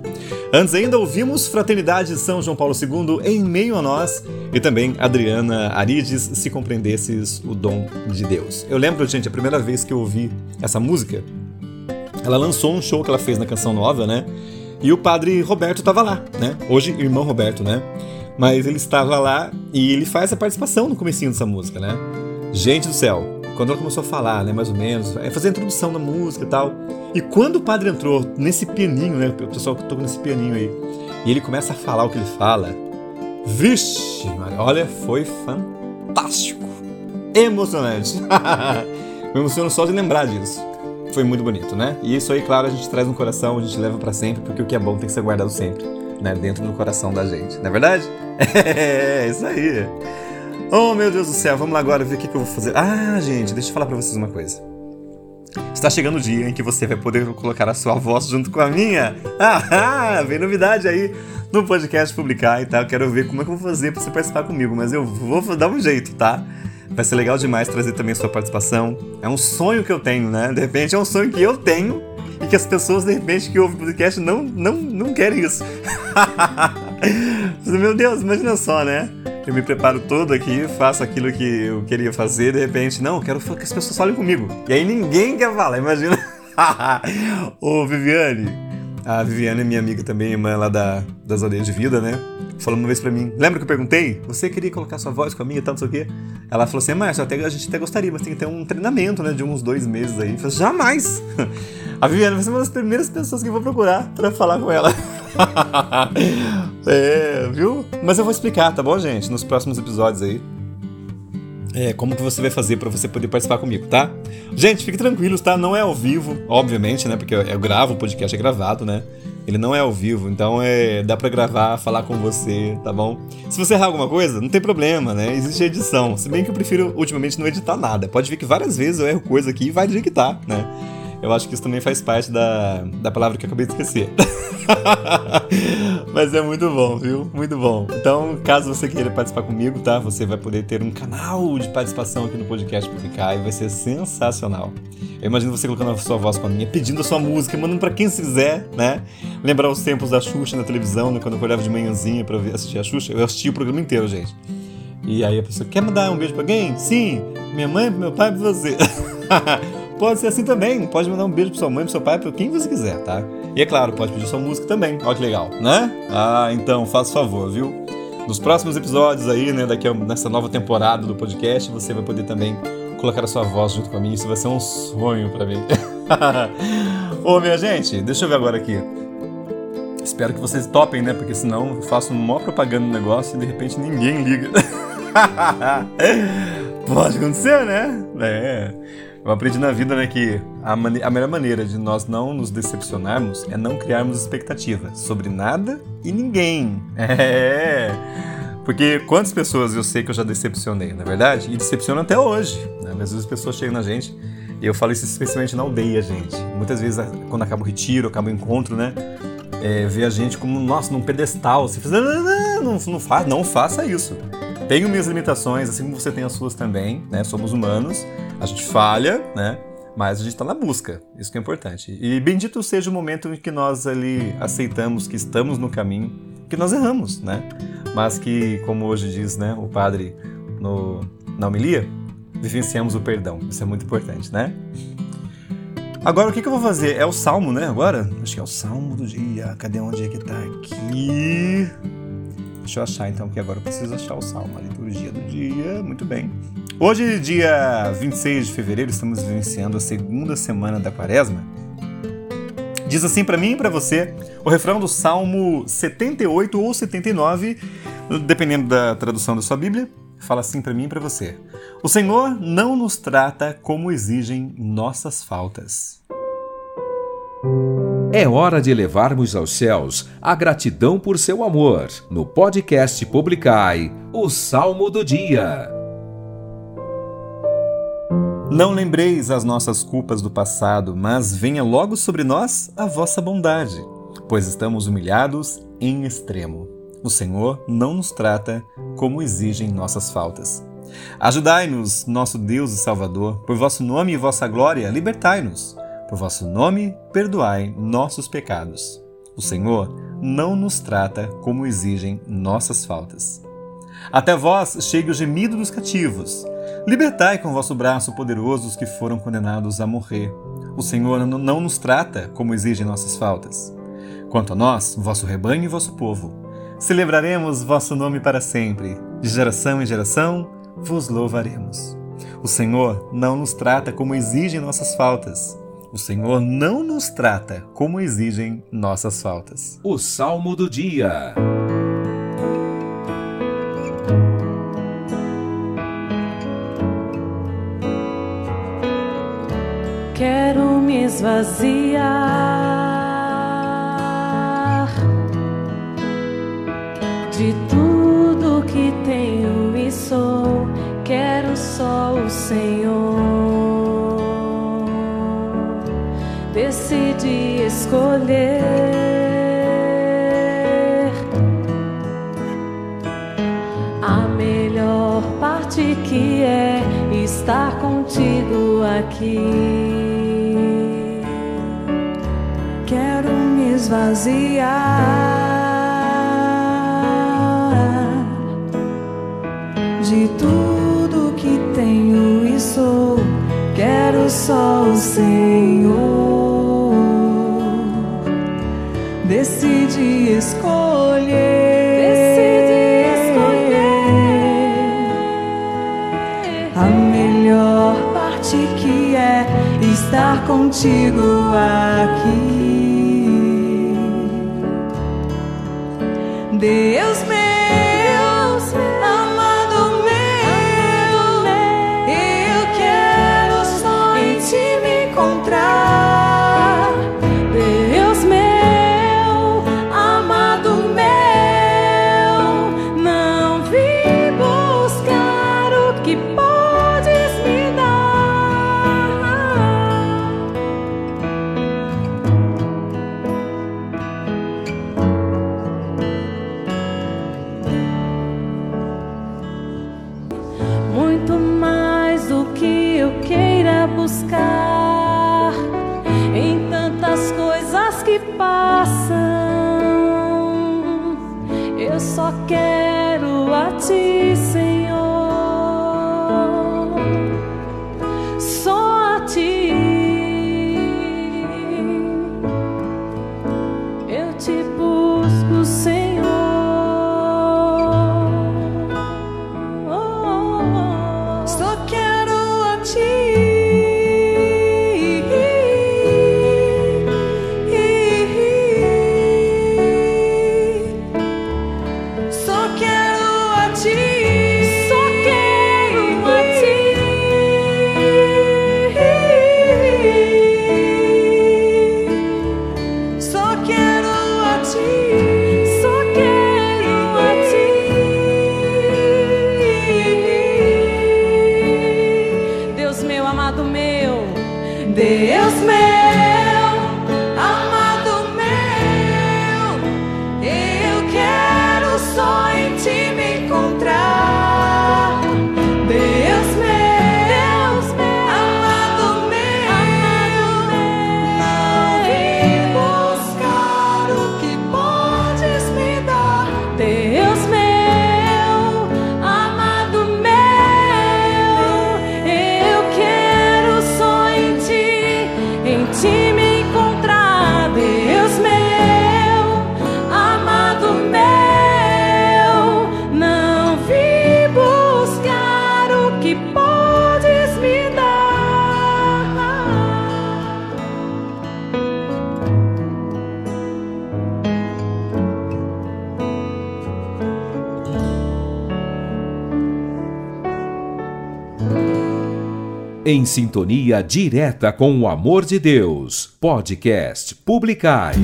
Antes ainda ouvimos Fraternidade São João Paulo II em meio a nós e também Adriana Arides, Se Compreendesses o Dom de Deus. Eu lembro, gente, a primeira vez que eu ouvi essa música, ela lançou um show que ela fez na Canção Nova, né? E o padre Roberto estava lá, né? Hoje, irmão Roberto, né? Mas ele estava lá e ele faz a participação no comecinho dessa música, né? Gente do céu, quando ela começou a falar, né, mais ou menos, é fazer a introdução da música e tal. E quando o padre entrou nesse pianinho, né, o pessoal que toca nesse pianinho aí, e ele começa a falar o que ele fala, vixe, Maria, olha, foi fantástico, emocionante. Me emociono só de lembrar disso. Foi muito bonito, né? E isso aí, claro, a gente traz no coração, a gente leva pra sempre, porque o que é bom tem que ser guardado sempre, né? Dentro do coração da gente, não é verdade? É, isso aí. Oh, meu Deus do céu, vamos lá agora ver o que, eu vou fazer. Ah, gente, deixa eu falar pra vocês uma coisa. Está chegando o dia em que você vai poder colocar a sua voz junto com a minha. Ah, vem novidade aí no podcast publicar e tal. Quero ver como é que eu vou fazer pra você participar comigo, mas eu vou dar um jeito, tá? Vai ser legal demais trazer também sua participação. É um sonho que eu tenho, né? De repente é um sonho que eu tenho e que as pessoas, de repente, que ouvem o podcast não, não, não querem isso. Meu Deus, imagina só, né? Eu me preparo todo aqui, faço aquilo que eu queria fazer, de repente, não, eu quero que as pessoas falem comigo. E aí ninguém quer falar, imagina. Ô, Viviane, a Viviane é minha amiga também, irmã lá da, das aldeias de vida, né? Falou uma vez pra mim, lembra que eu perguntei? Você queria colocar sua voz com a minha e tal, não sei o quê? Ela falou assim, mas até, a gente até gostaria, mas tem que ter um treinamento, né, de uns dois meses aí. Eu falei, jamais! A Viviane vai ser uma das primeiras pessoas que eu vou procurar pra falar com ela. é, viu? Mas eu vou explicar, tá bom, gente? Nos próximos episódios aí. É, como que você vai fazer pra você poder participar comigo, tá? Gente, fique tranquilos, tá? Não é ao vivo, obviamente, né? Porque eu gravo, o podcast é gravado, né? Ele não é ao vivo, então é, dá pra gravar, falar com você, tá bom? Se você errar alguma coisa, não tem problema, né? Existe edição. Se bem que eu prefiro ultimamente não editar nada. Pode ver que várias vezes eu erro coisa aqui e vai que tá, né? Eu acho que isso também faz parte da, da palavra que eu acabei de esquecer. Mas é muito bom, viu? Muito bom. Então, caso você queira participar comigo, tá? Você vai poder ter um canal de participação aqui no podcast Publicar e vai ser sensacional. Eu imagino você colocando a sua voz com a minha, pedindo a sua música, mandando pra quem se quiser, né? Lembrar os tempos da Xuxa na televisão, né? quando eu acordava de manhãzinha ver- assistir a Xuxa. Eu assisti o programa inteiro, gente. E aí a pessoa, quer mandar um beijo pra alguém? Sim! Minha mãe, meu pai, pra você. pode ser assim também. Pode mandar um beijo pra sua mãe, pro seu pai, pra quem você quiser, tá? E é claro, pode pedir sua música também. Olha que legal, né? Ah, então, faça favor, viu? Nos próximos episódios aí, né, daqui a, nessa nova temporada do podcast, você vai poder também colocar a sua voz junto com a minha. Isso vai ser um sonho pra mim. Ô, minha gente, deixa eu ver agora aqui. Espero que vocês topem, né? Porque senão eu faço maior propaganda no negócio e de repente ninguém liga. Pode acontecer, né? É. Eu aprendi na vida, né, que a, a melhor maneira de nós não nos decepcionarmos é não criarmos expectativas sobre nada e ninguém. É. Porque quantas pessoas eu sei que eu já decepcionei, na é verdade? E decepciono até hoje. Né? Às vezes as pessoas chegam na gente, e eu falo isso especialmente na aldeia, gente. Muitas vezes, quando acaba o retiro, acaba o encontro, né? é, ver a gente como, nossa, num pedestal. Você fala, não, não, não, não, fa não faça isso. Tenho minhas limitações, assim como você tem as suas também, né? Somos humanos, a gente falha, né? Mas a gente está na busca, isso que é importante. E bendito seja o momento em que nós ali aceitamos que estamos no caminho, que nós erramos, né? Mas que, como hoje diz né, o padre no, na homilia, vivenciamos o perdão. Isso é muito importante, né? Agora, o que, que eu vou fazer? É o salmo, né? Agora? Acho que é o salmo do dia. Cadê onde é que tá aqui? Deixa eu achar então, que agora eu preciso achar o salmo, a liturgia do dia. Muito bem. Hoje, dia 26 de fevereiro, estamos vivenciando a segunda semana da quaresma. Diz assim para mim e para você o refrão do Salmo 78 ou 79, dependendo da tradução da sua Bíblia. Fala assim para mim e para você: O Senhor não nos trata como exigem nossas faltas. É hora de elevarmos aos céus a gratidão por seu amor. No podcast Publicai, o Salmo do Dia. Não lembreis as nossas culpas do passado, mas venha logo sobre nós a vossa bondade, pois estamos humilhados em extremo. O Senhor não nos trata como exigem nossas faltas. Ajudai-nos, nosso Deus e Salvador, por vosso nome e vossa glória, libertai-nos. Por vosso nome, perdoai nossos pecados. O Senhor não nos trata como exigem nossas faltas. Até vós chegue o gemido dos cativos. Libertai com vosso braço poderoso os que foram condenados a morrer. O Senhor não nos trata como exigem nossas faltas. Quanto a nós, vosso rebanho e vosso povo, celebraremos vosso nome para sempre. De geração em geração vos louvaremos. O Senhor não nos trata como exigem nossas faltas. O Senhor não nos trata como exigem nossas faltas. O Salmo do Dia. Esvaziar de tudo que tenho e sou. Quero só o Senhor. Decidi escolher a melhor parte que é estar contigo aqui. Esvaziar de tudo que tenho e sou. Quero só o Senhor. Decidi escolher. Decidi escolher a melhor parte que é estar contigo aqui. Deus meu, Em sintonia direta com o amor de Deus. Podcast Publicai.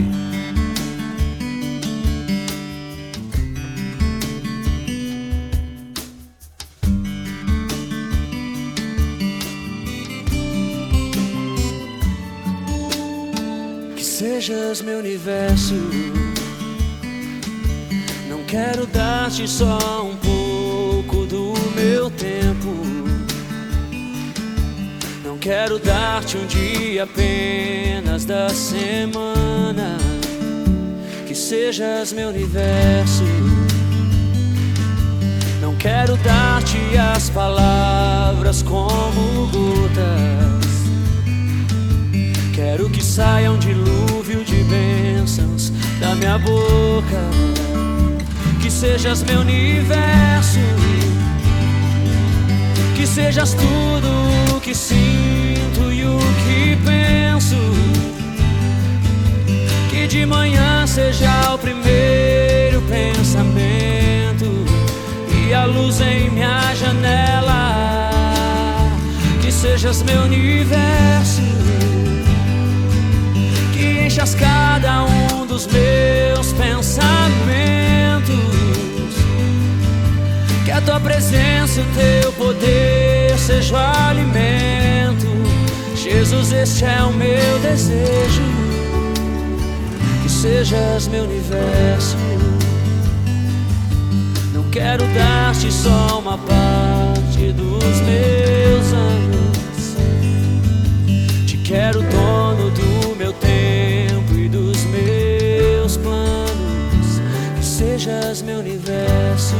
Que sejas meu universo. Não quero dar-te só um dar-te um dia apenas da semana. Que sejas meu universo. Não quero dar-te as palavras como gotas. Quero que saia um dilúvio de bênçãos da minha boca. Que sejas meu universo. Que sejas tudo o que sinto e o que penso. Que de manhã seja o primeiro pensamento e a luz em minha janela. Que sejas meu universo que enchas cada um dos meus pensamentos. Que a tua presença e o teu poder seja o alimento. Jesus, este é o meu desejo. Que sejas meu universo. Não quero dar-te só uma parte dos meus anos. Te quero dono do meu tempo e dos meus planos. Que sejas meu universo.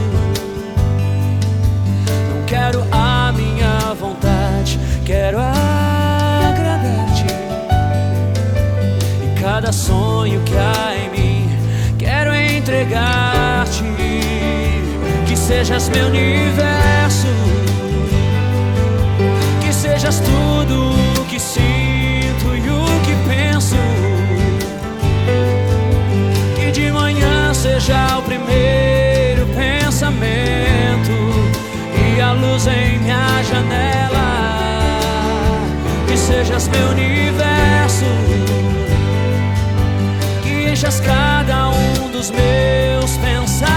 Não quero a minha vontade, quero agradar-te. Sonho que há em mim, quero entregar-te. Que sejas meu universo que sejas tudo o que sinto e o que penso. Que de manhã seja o primeiro pensamento e a luz em minha janela. Que sejas meu universo, cada um dos meus pensamentos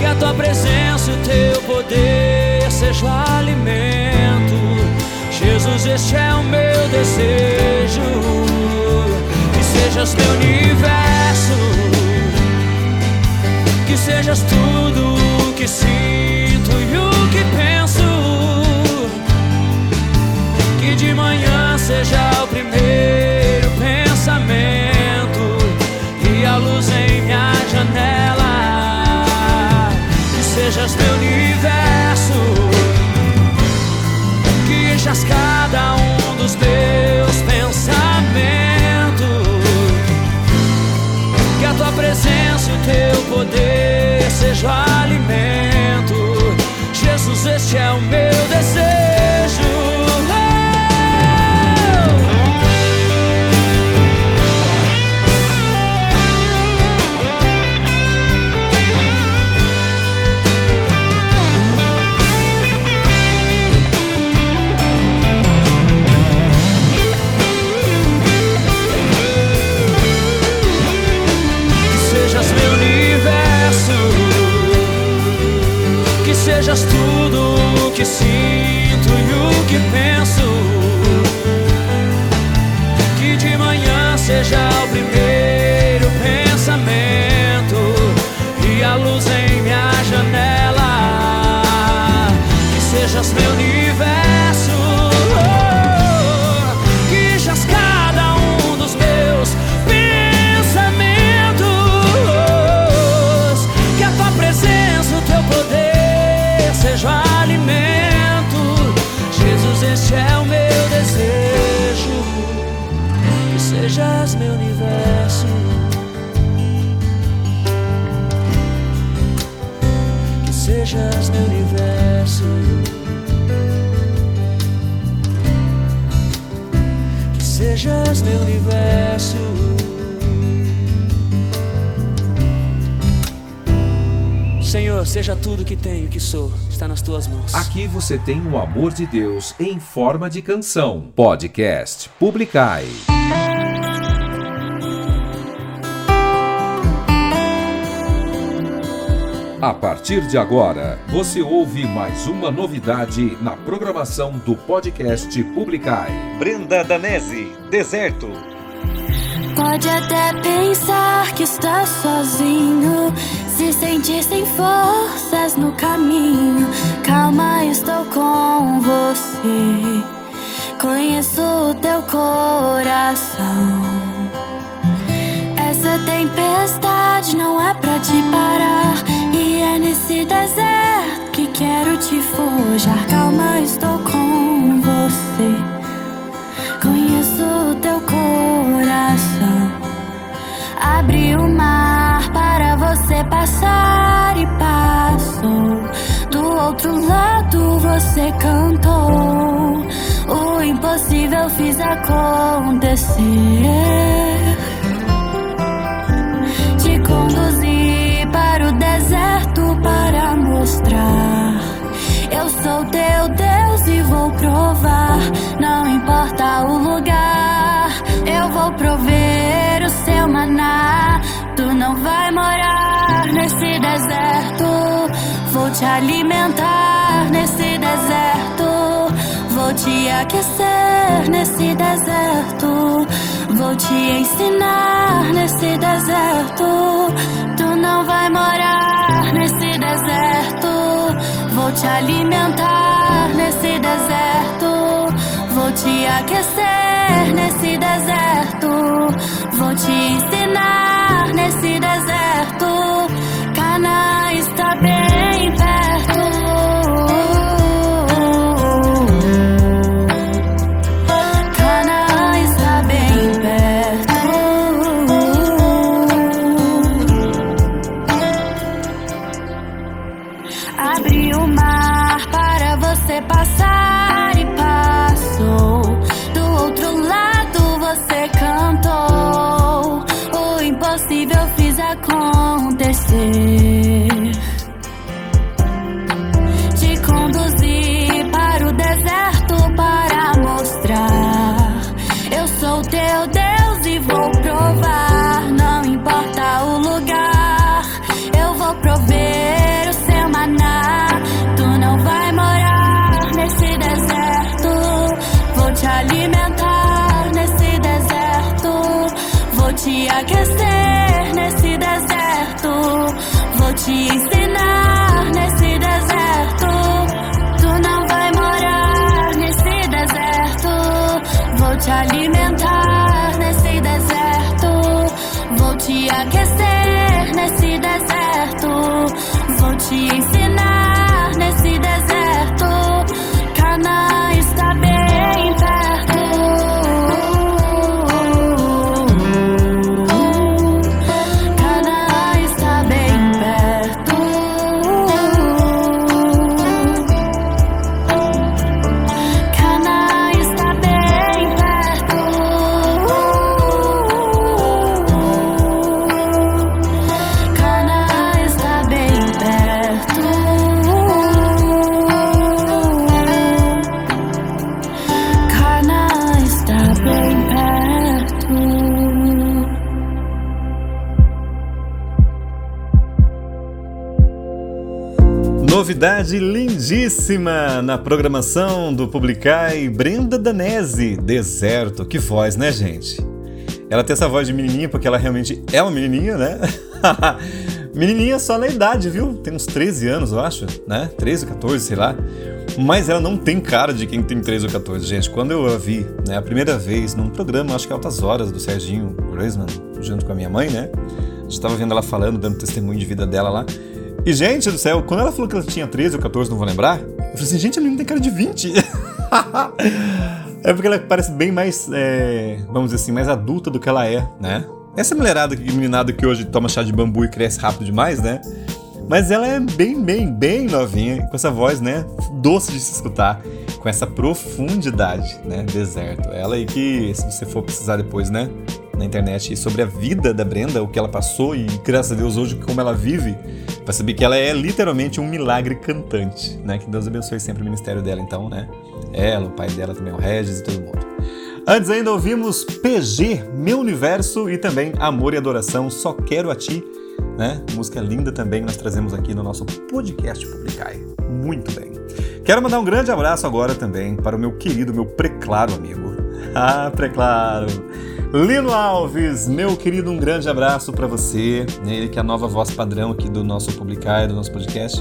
que a tua presença e o teu poder seja o alimento. Jesus, este é o meu desejo. Que sejas meu universo, que sejas tudo o que sinto e o que penso. Que de manhã seja o primeiro enchas cada um dos meus pensamentos. Que a tua presença e o teu poder seja o alimento. Jesus, este é o meu desejo. Que sinto e o que penso. Que de manhã seja o primeiro Universo. Senhor, seja tudo que tenho, que sou, está nas tuas mãos. Aqui você tem o amor de Deus em forma de canção. Podcast Publicai. A partir de agora, você ouve mais uma novidade na programação do podcast Publicai. Brenda Danese, Deserto. Pode até pensar que está sozinho, se sentir sem forças no caminho. Calma, estou com você. Conheço o teu coração. Essa tempestade não é pra te parar. Nesse deserto que quero te forjar. Calma, estou com você. Conheço o teu coração. Abre o mar para você passar e passou. Do outro lado você cantou. O impossível fiz acontecer. Te conduzi mostrar. Eu sou teu Deus e vou provar. Não importa o lugar, eu vou prover o seu maná. Tu não vai morar nesse deserto. Vou te alimentar nesse deserto. Vou te aquecer nesse deserto. Vou te ensinar nesse deserto. Tu não vai morar nesse. Vou te alimentar nesse deserto. Vou te aquecer nesse deserto. Vou te ensinar Te conduzi para o deserto para mostrar. Eu sou teu Deus e vou provar. Não importa o lugar, eu vou prover o seu maná. Tu não vai morar nesse deserto. Vou te alimentar nesse deserto. Vou te aquecer te ensinar nesse deserto. Tu não vai morar nesse deserto. Vou te alimentar nesse deserto. Vou te aquecer nesse deserto. Vou te ensinar Novidade lindíssima na programação do Publicai Brenda Danese, Deserto. Que voz, né, gente? Ela tem essa voz de menininha porque ela realmente é uma menininha, né? menininha só na idade, viu? Tem uns 13 anos, eu acho, né? 13 ou 14, sei lá. Mas ela não tem cara de quem tem 13 ou 14, gente. Quando eu a vi, né, a primeira vez, num programa, acho que Altas Horas, do Serginho Groisman, junto com a minha mãe, né? A gente tava vendo ela falando, dando testemunho de vida dela lá. E, gente do céu, quando ela falou que ela tinha 13 ou 14, não vou lembrar, eu falei assim, gente, a menina tem cara de 20. é porque ela parece bem mais, é, vamos dizer assim, mais adulta do que ela é, né? Essa mulherada, meninada que hoje toma chá de bambu e cresce rápido demais, né? Mas ela é bem, bem, bem novinha, com essa voz, né? Doce de se escutar, com essa profundidade, né? Deserto. Ela aí que, se você for precisar depois, né? Na internet sobre a vida da Brenda, o que ela passou e graças a Deus hoje como ela vive, para saber que ela é literalmente um milagre cantante, né? Que Deus abençoe sempre o ministério dela, então, né? Ela, o pai dela também, o Regis e todo mundo. Antes ainda ouvimos PG, Meu Universo e também Amor e Adoração, Só Quero a Ti, né? Música linda também nós trazemos aqui no nosso podcast Publicai. Muito bem. Quero mandar um grande abraço agora também para o meu querido, meu preclaro amigo. Ah, preclaro. Lino Alves, meu querido, um grande abraço para você. Ele que é a nova voz padrão aqui do nosso Publicai, do nosso podcast.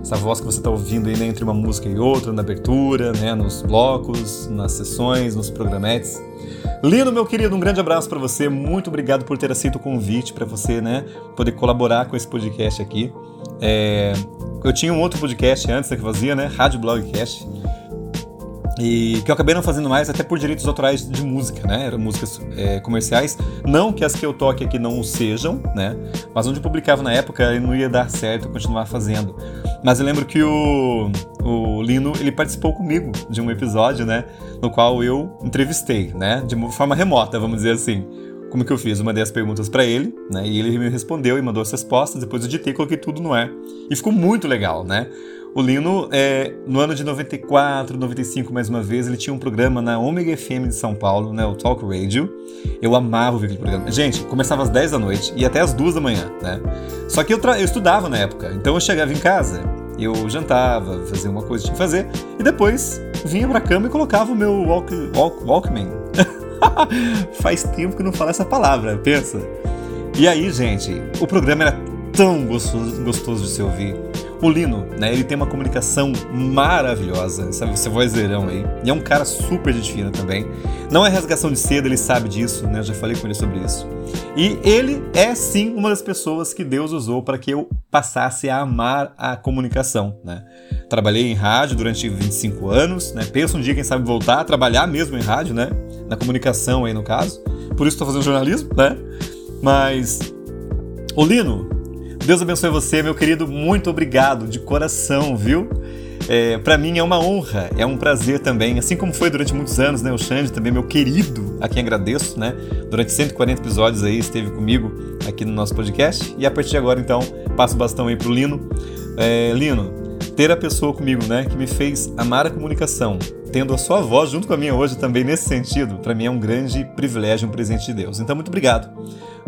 Essa voz que você está ouvindo aí né, entre uma música e outra, na abertura, né, nos blocos, nas sessões, nos programetes. Lino, meu querido, um grande abraço para você. Muito obrigado por ter aceito o convite para você, né, poder colaborar com esse podcast aqui. É, eu tinha um outro podcast antes que eu fazia, né, Rádio Blogcast e que eu acabei não fazendo mais até por direitos autorais de música, né? Eram músicas é, comerciais, não que as que eu toque aqui não o sejam, né? Mas onde eu publicava na época não ia dar certo continuar fazendo. Mas eu lembro que o, o Lino ele participou comigo de um episódio, né? No qual eu entrevistei, né? De forma remota, vamos dizer assim. Como que eu fiz? Eu mandei as perguntas para ele, né? E ele me respondeu e mandou as respostas. Depois eu editei coloquei tudo no ar. E ficou muito legal, né? O Lino, é, no ano de 94, 95, mais uma vez, ele tinha um programa na Omega FM de São Paulo, né, o Talk Radio. Eu amava ouvir aquele programa. Gente, começava às 10 da noite e até às 2 da manhã, né? Só que eu, eu estudava na época, então eu chegava em casa, eu jantava, fazia uma coisa que tinha que fazer, e depois vinha pra cama e colocava o meu walk, walk, Walkman. Faz tempo que não falo essa palavra, pensa. E aí, gente, o programa era tão gostoso, gostoso de se ouvir. O Lino, né, ele tem uma comunicação maravilhosa, sabe, esse vozeirão aí. E é um cara super de fina também. Não é rasgação de seda, ele sabe disso, né, eu já falei com ele sobre isso. E ele é sim uma das pessoas que Deus usou para que eu passasse a amar a comunicação, né. Trabalhei em rádio durante 25 anos, né, penso um dia, quem sabe, voltar a trabalhar mesmo em rádio, né, na comunicação aí no caso. Por isso estou fazendo jornalismo, né. Mas, o Lino, Deus abençoe você, meu querido. Muito obrigado de coração, viu? É, para mim é uma honra, é um prazer também, assim como foi durante muitos anos, né? O Xande também, meu querido, a quem agradeço, né? Durante 140 episódios aí esteve comigo aqui no nosso podcast. E a partir de agora, então, passo o bastão aí pro Lino. É, Lino, ter a pessoa comigo, né, que me fez amar a comunicação, tendo a sua voz junto com a minha hoje também nesse sentido, para mim é um grande privilégio, um presente de Deus. Então, muito obrigado.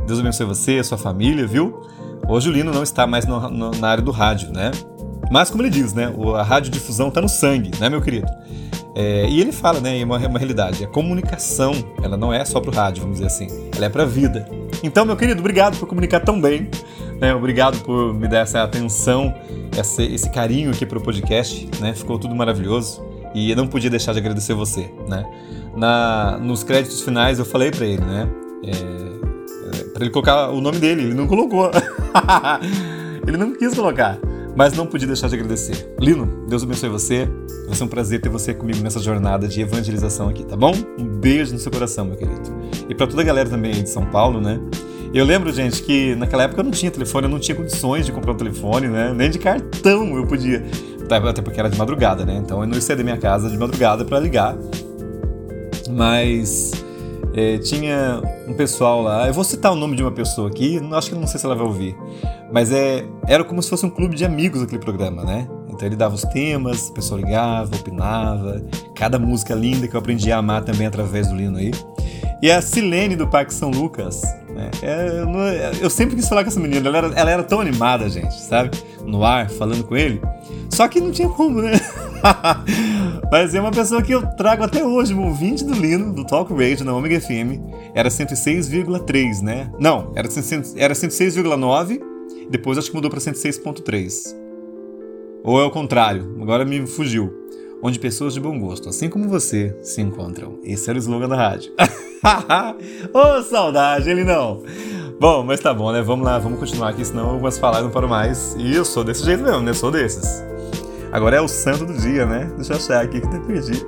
Deus abençoe você, sua família, viu? Hoje o Lino não está mais no, no, na área do rádio, né? Mas como ele diz, né? A radiodifusão está no sangue, né, meu querido? É, e ele fala, né? É uma, uma realidade. A comunicação, ela não é só para o rádio, vamos dizer assim. Ela é para a vida. Então, meu querido, obrigado por comunicar tão bem. Né? Obrigado por me dar essa atenção, esse, esse carinho aqui para o podcast. Né? Ficou tudo maravilhoso. E eu não podia deixar de agradecer você, né? Na, nos créditos finais eu falei para ele, né? É, para ele colocar o nome dele, ele não colocou. ele não quis colocar, mas não podia deixar de agradecer. Lino, Deus abençoe você. Vai ser um prazer ter você comigo nessa jornada de evangelização aqui, tá bom? Um beijo no seu coração, meu querido. E para toda a galera também de São Paulo, né? Eu lembro, gente, que naquela época eu não tinha telefone, eu não tinha condições de comprar um telefone, né? Nem de cartão eu podia. Até porque era de madrugada, né? Então eu não ia sair da minha casa de madrugada para ligar. Mas é, tinha um pessoal lá, eu vou citar o nome de uma pessoa aqui, acho que não sei se ela vai ouvir, mas é, era como se fosse um clube de amigos aquele programa, né? Então ele dava os temas, o pessoal ligava, opinava, cada música linda que eu aprendi a amar também através do Lino aí. E a Silene do Parque São Lucas, né? É, eu, eu, sempre quis falar com essa menina, ela era, ela era tão animada, gente, sabe? No ar, falando com ele. Só que não tinha como, né? Mas é uma pessoa que eu trago até hoje, um ouvinte do Lino, do Talk Radio na Omega FM. Era 106,3, né? Não, era, era 106,9. Depois acho que mudou para 106,3. Ou é o contrário, agora me fugiu. Onde pessoas de bom gosto, assim como você, se encontram. Esse era o slogan da rádio. Ô, oh, saudade, ele não. Bom, mas tá bom, né? Vamos lá, vamos continuar aqui, senão eu falar e não paro mais. E eu sou desse jeito mesmo, né? Sou desses. Agora é o santo do dia, né? Deixa eu achar aqui que eu perdi.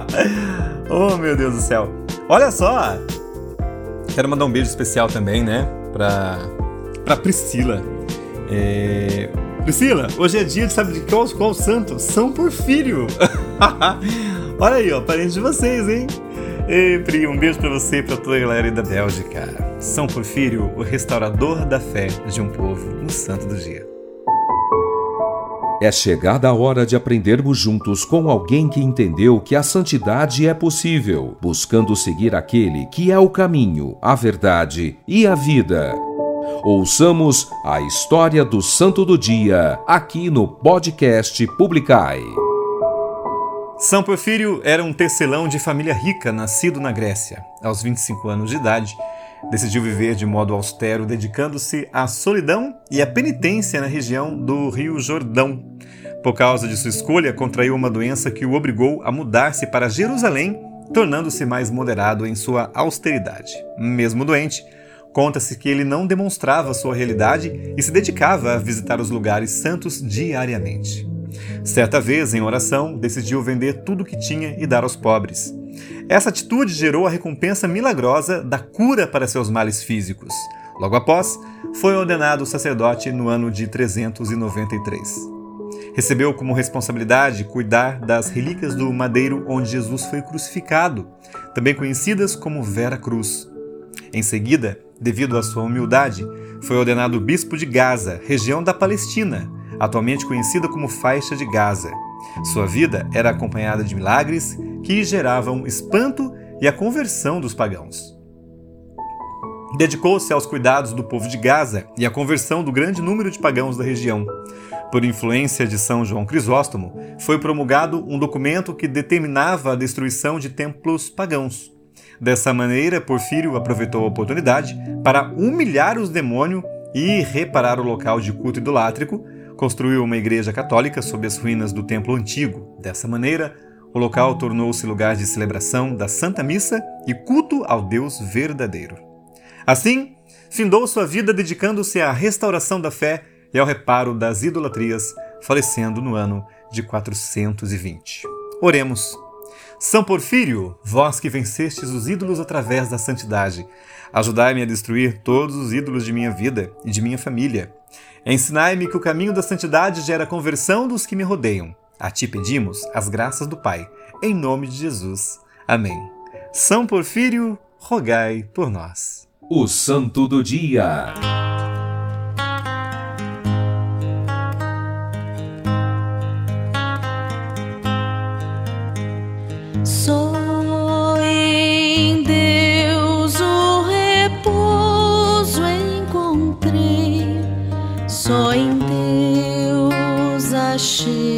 oh, meu Deus do céu. Olha só! Quero mandar um beijo especial também, né? Pra, pra Priscila. É... Priscila, hoje é dia de sabe de qual, qual santo? São Porfírio. Olha aí, ó, parente de vocês, hein? Ei, Pri, um beijo pra você e pra toda a galera da Bélgica. São Porfírio, o restaurador da fé de um povo no Santo do Dia. É chegada a hora de aprendermos juntos com alguém que entendeu que a santidade é possível, buscando seguir aquele que é o caminho, a verdade e a vida. Ouçamos a história do Santo do Dia aqui no podcast Publicai. São Porfírio era um tecelão de família rica, nascido na Grécia. Aos 25 anos de idade, decidiu viver de modo austero, dedicando-se à solidão e à penitência na região do Rio Jordão. Por causa de sua escolha, contraiu uma doença que o obrigou a mudar-se para Jerusalém, tornando-se mais moderado em sua austeridade. Mesmo doente, conta-se que ele não demonstrava sua realidade e se dedicava a visitar os lugares santos diariamente. Certa vez, em oração, decidiu vender tudo o que tinha e dar aos pobres. Essa atitude gerou a recompensa milagrosa da cura para seus males físicos. Logo após, foi ordenado sacerdote no ano de 393. Recebeu como responsabilidade cuidar das relíquias do madeiro onde Jesus foi crucificado, também conhecidas como Vera Cruz. Em seguida, devido à sua humildade, foi ordenado bispo de Gaza, região da Palestina, atualmente conhecida como Faixa de Gaza. Sua vida era acompanhada de milagres que geravam espanto e a conversão dos pagãos. Dedicou-se aos cuidados do povo de Gaza e à conversão do grande número de pagãos da região. Por influência de São João Crisóstomo, foi promulgado um documento que determinava a destruição de templos pagãos. Dessa maneira, Porfírio aproveitou a oportunidade para humilhar os demônios e reparar o local de culto idolátrico, construiu uma igreja católica sob as ruínas do templo antigo. Dessa maneira, o local tornou-se lugar de celebração da Santa Missa e culto ao Deus verdadeiro. Assim, findou sua vida dedicando-se à restauração da fé e ao reparo das idolatrias, falecendo no ano de 420. Oremos. São Porfírio, vós que vencestes os ídolos através da santidade, ajudai-me a destruir todos os ídolos de minha vida e de minha família. Ensinai-me que o caminho da santidade gera a conversão dos que me rodeiam. A ti pedimos as graças do Pai, em nome de Jesus. Amém. São Porfírio, rogai por nós. O Santo do Dia. Só em Deus o repouso encontrei, só em Deus achei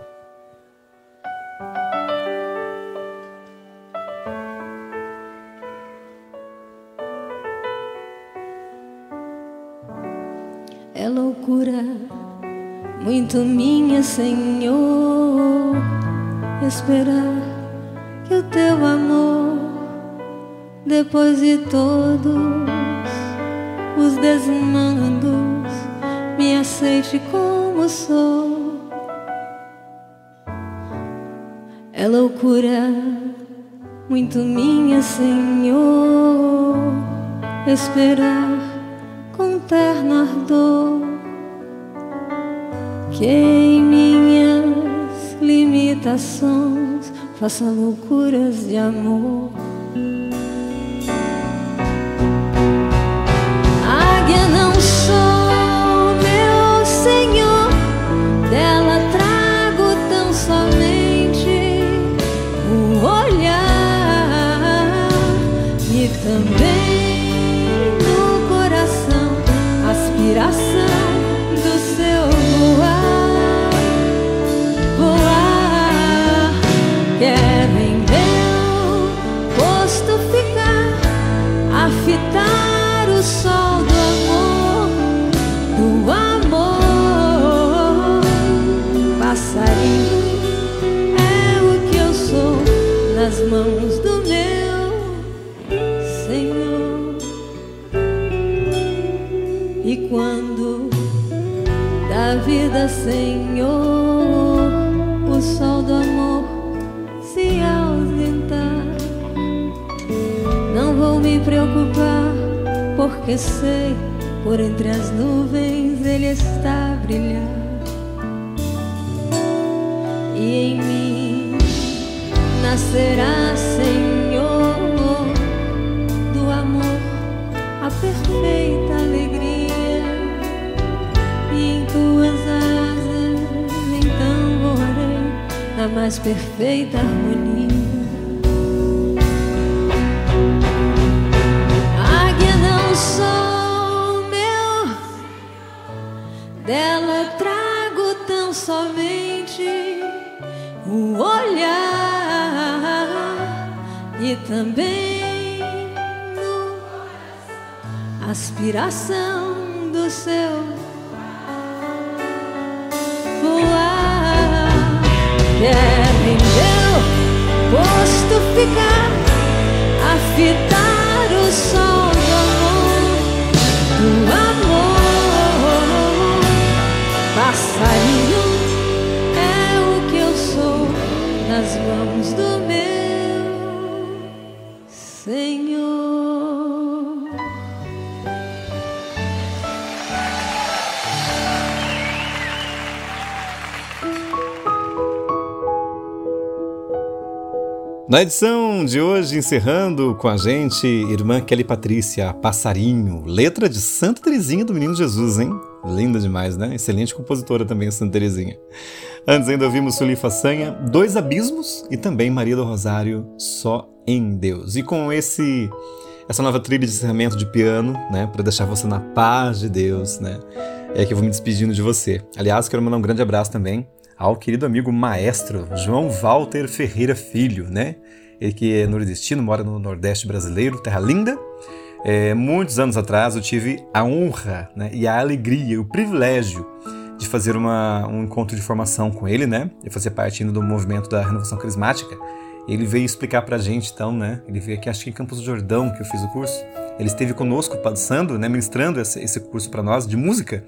Na edição de hoje, encerrando com a gente, irmã Kelly Patrícia, Passarinho, letra de Santa Terezinha do Menino Jesus, hein? Linda demais, né? Excelente compositora também, Santa Terezinha. Antes ainda ouvimos Sueli Façanha, Dois Abismos e também Maria do Rosário, Só em Deus. E com esse essa nova trilha de encerramento de piano, né, para deixar você na paz de Deus, né? É que eu vou me despedindo de você. Aliás, quero mandar um grande abraço também ao querido amigo maestro João Walter Ferreira Filho, né? Ele que é nordestino, mora no Nordeste brasileiro, terra linda. É, muitos anos atrás eu tive a honra né, e a alegria, o privilégio de fazer uma, um encontro de formação com ele, né? Eu fazia parte do movimento da renovação carismática. Ele veio explicar pra gente, então, né? Ele veio aqui, acho que em Campos do Jordão, que eu fiz o curso. Ele esteve conosco, passando, né? Ministrando esse, esse curso para nós de música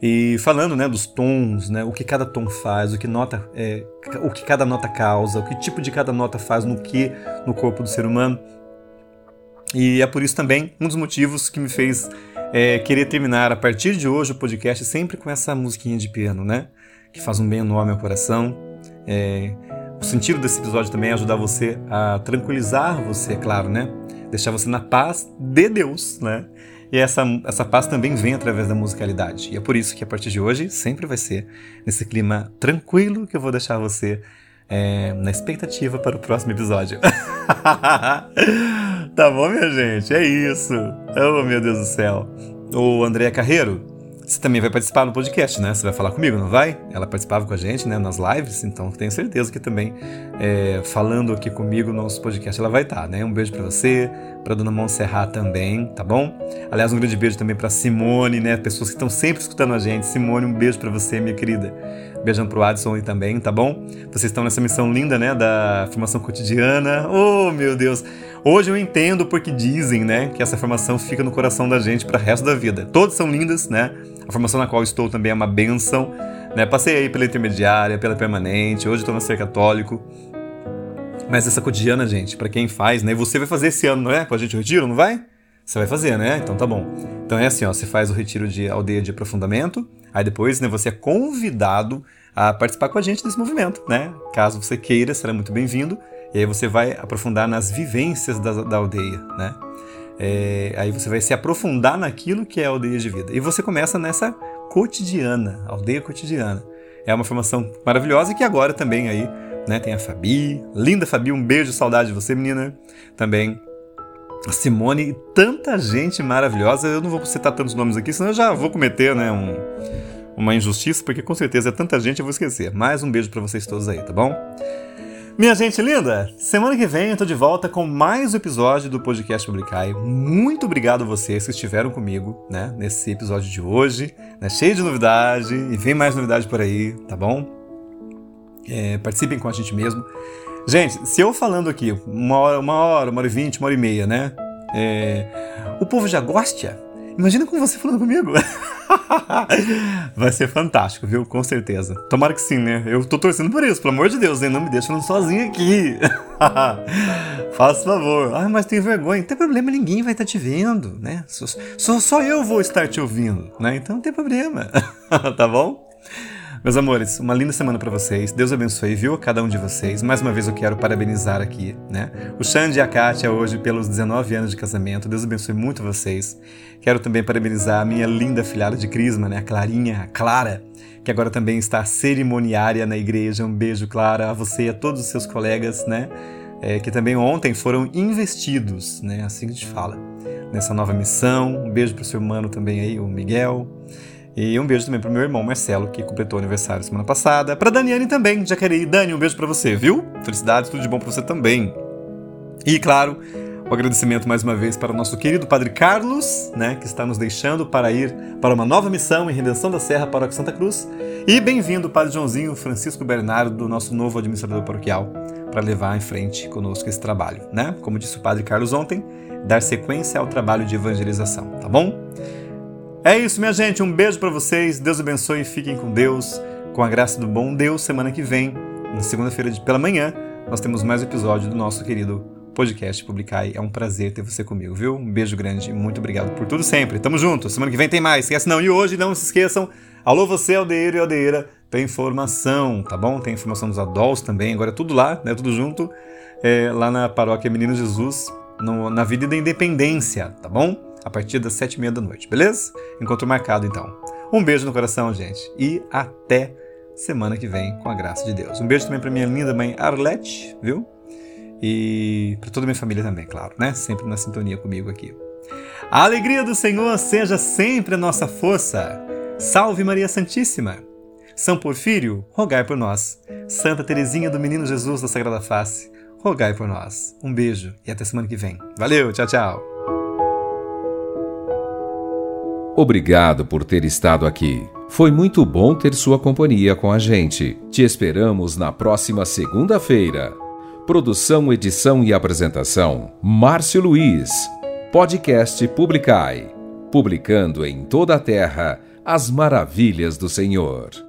e falando, né? Dos tons, né? O que cada tom faz, o que nota, é, o que cada nota causa, o que tipo de cada nota faz no que no corpo do ser humano. E é por isso também um dos motivos que me fez é, querer terminar a partir de hoje o podcast sempre com essa musiquinha de piano, né? Que faz um bem enorme ao coração. É, o sentido desse episódio também é ajudar você a tranquilizar você, é claro, né? Deixar você na paz de Deus, né? E essa, essa paz também vem através da musicalidade. E é por isso que a partir de hoje sempre vai ser nesse clima tranquilo que eu vou deixar você é, na expectativa para o próximo episódio. tá bom, minha gente? É isso. Oh, meu Deus do céu. O André Carreiro, você também vai participar no podcast, né? Você vai falar comigo, não vai? Ela participava com a gente, né, nas lives, então tenho certeza que também é, falando aqui comigo no nosso podcast ela vai estar, né? Um beijo para você, para dona Montserrat também, tá bom? Aliás, um grande beijo também para Simone, né? Pessoas que estão sempre escutando a gente. Simone, um beijo para você, minha querida. Beijão pro Adson aí também, tá bom? Vocês estão nessa missão linda, né, da formação cotidiana. Oh, meu Deus! Hoje eu entendo porque dizem, né, que essa formação fica no coração da gente para resto da vida. Todas são lindas, né? A formação na qual estou também é uma benção, né? Passei aí pela intermediária, pela permanente, hoje estou no ser católico. Mas essa cotidiana, gente, para quem faz, né? E você vai fazer esse ano, não é? Com a gente o retiro, não vai? Você vai fazer, né? Então tá bom. Então é assim, ó, você faz o retiro de aldeia de aprofundamento, aí depois, né, você é convidado a participar com a gente desse movimento, né? Caso você queira, será muito bem-vindo. E aí você vai aprofundar nas vivências da, da aldeia, né? É, aí você vai se aprofundar naquilo que é a aldeia de vida. E você começa nessa cotidiana, aldeia cotidiana. É uma formação maravilhosa que agora também aí, né, tem a Fabi, linda Fabi, um beijo, saudade de você, menina. Também a Simone e tanta gente maravilhosa. Eu não vou citar tantos nomes aqui, senão eu já vou cometer, né, um, uma injustiça, porque com certeza é tanta gente eu vou esquecer. Mais um beijo para vocês todos aí, tá bom? Minha gente linda, semana que vem eu tô de volta com mais um episódio do podcast Publicai. Muito obrigado a vocês que estiveram comigo, né, nesse episódio de hoje, né, cheio de novidade e vem mais novidade por aí, tá bom? É, participem com a gente mesmo. Gente, se eu falando aqui uma hora, uma hora, uma hora e vinte, uma hora e meia, né, é, o povo já gosta, imagina com você falando comigo. Vai ser fantástico, viu? Com certeza. Tomara que sim, né? Eu tô torcendo por isso, pelo amor de Deus, hein? Não me deixa sozinho aqui. Faça favor. Ah, mas tem vergonha. Não tem problema, ninguém vai estar tá te vendo, né? Só, só eu vou estar te ouvindo, né? Então não tem problema. tá bom? Meus amores, uma linda semana para vocês. Deus abençoe, viu? Cada um de vocês. Mais uma vez eu quero parabenizar aqui, né? O Xande e a Kátia hoje pelos 19 anos de casamento. Deus abençoe muito vocês. Quero também parabenizar a minha linda filhada de Crisma, né? A Clarinha, a Clara, que agora também está cerimoniária na igreja. Um beijo, Clara, a você e a todos os seus colegas, né? É, que também ontem foram investidos, né? Assim que a gente fala. Nessa nova missão. Um beijo para o seu mano também aí, o Miguel. E um beijo também pro meu irmão Marcelo, que completou aniversário semana passada. Pra Daniane também, Jacareí. Dani, um beijo para você, viu? Felicidades, tudo de bom para você também. E, claro, o um agradecimento mais uma vez para o nosso querido Padre Carlos, né, que está nos deixando para ir para uma nova missão em Redenção da Serra, Paróquia Santa Cruz. E bem-vindo, Padre Joãozinho Francisco Bernardo, nosso novo administrador paroquial, para levar em frente conosco esse trabalho, né? Como disse o Padre Carlos ontem, dar sequência ao trabalho de evangelização, tá bom? É isso, minha gente. Um beijo para vocês. Deus abençoe. Fiquem com Deus. Com a graça do bom Deus. Semana que vem, na segunda-feira pela manhã, nós temos mais um episódio do nosso querido podcast Publicai. É um prazer ter você comigo, viu? Um beijo grande. Muito obrigado por tudo sempre. Tamo junto. Semana que vem tem mais. Esquece não. E hoje, não se esqueçam. Alô, você, aldeiro e aldeira. Tem informação, tá bom? Tem informação dos adultos também. Agora é tudo lá, né? Tudo junto. É, lá na paróquia Menino Jesus, no, na Vida da Independência, tá bom? A partir das sete e meia da noite, beleza? Encontro marcado então. Um beijo no coração, gente, e até semana que vem, com a graça de Deus. Um beijo também para minha linda mãe Arlete, viu? E para toda a minha família também, claro, né? Sempre na sintonia comigo aqui. A alegria do Senhor seja sempre a nossa força. Salve Maria Santíssima! São Porfírio, rogai por nós. Santa Teresinha do Menino Jesus da Sagrada Face, rogai por nós. Um beijo e até semana que vem. Valeu, tchau, tchau! Obrigado por ter estado aqui. Foi muito bom ter sua companhia com a gente. Te esperamos na próxima segunda-feira. Produção, edição e apresentação: Márcio Luiz. Podcast Publicai. Publicando em toda a terra as maravilhas do Senhor.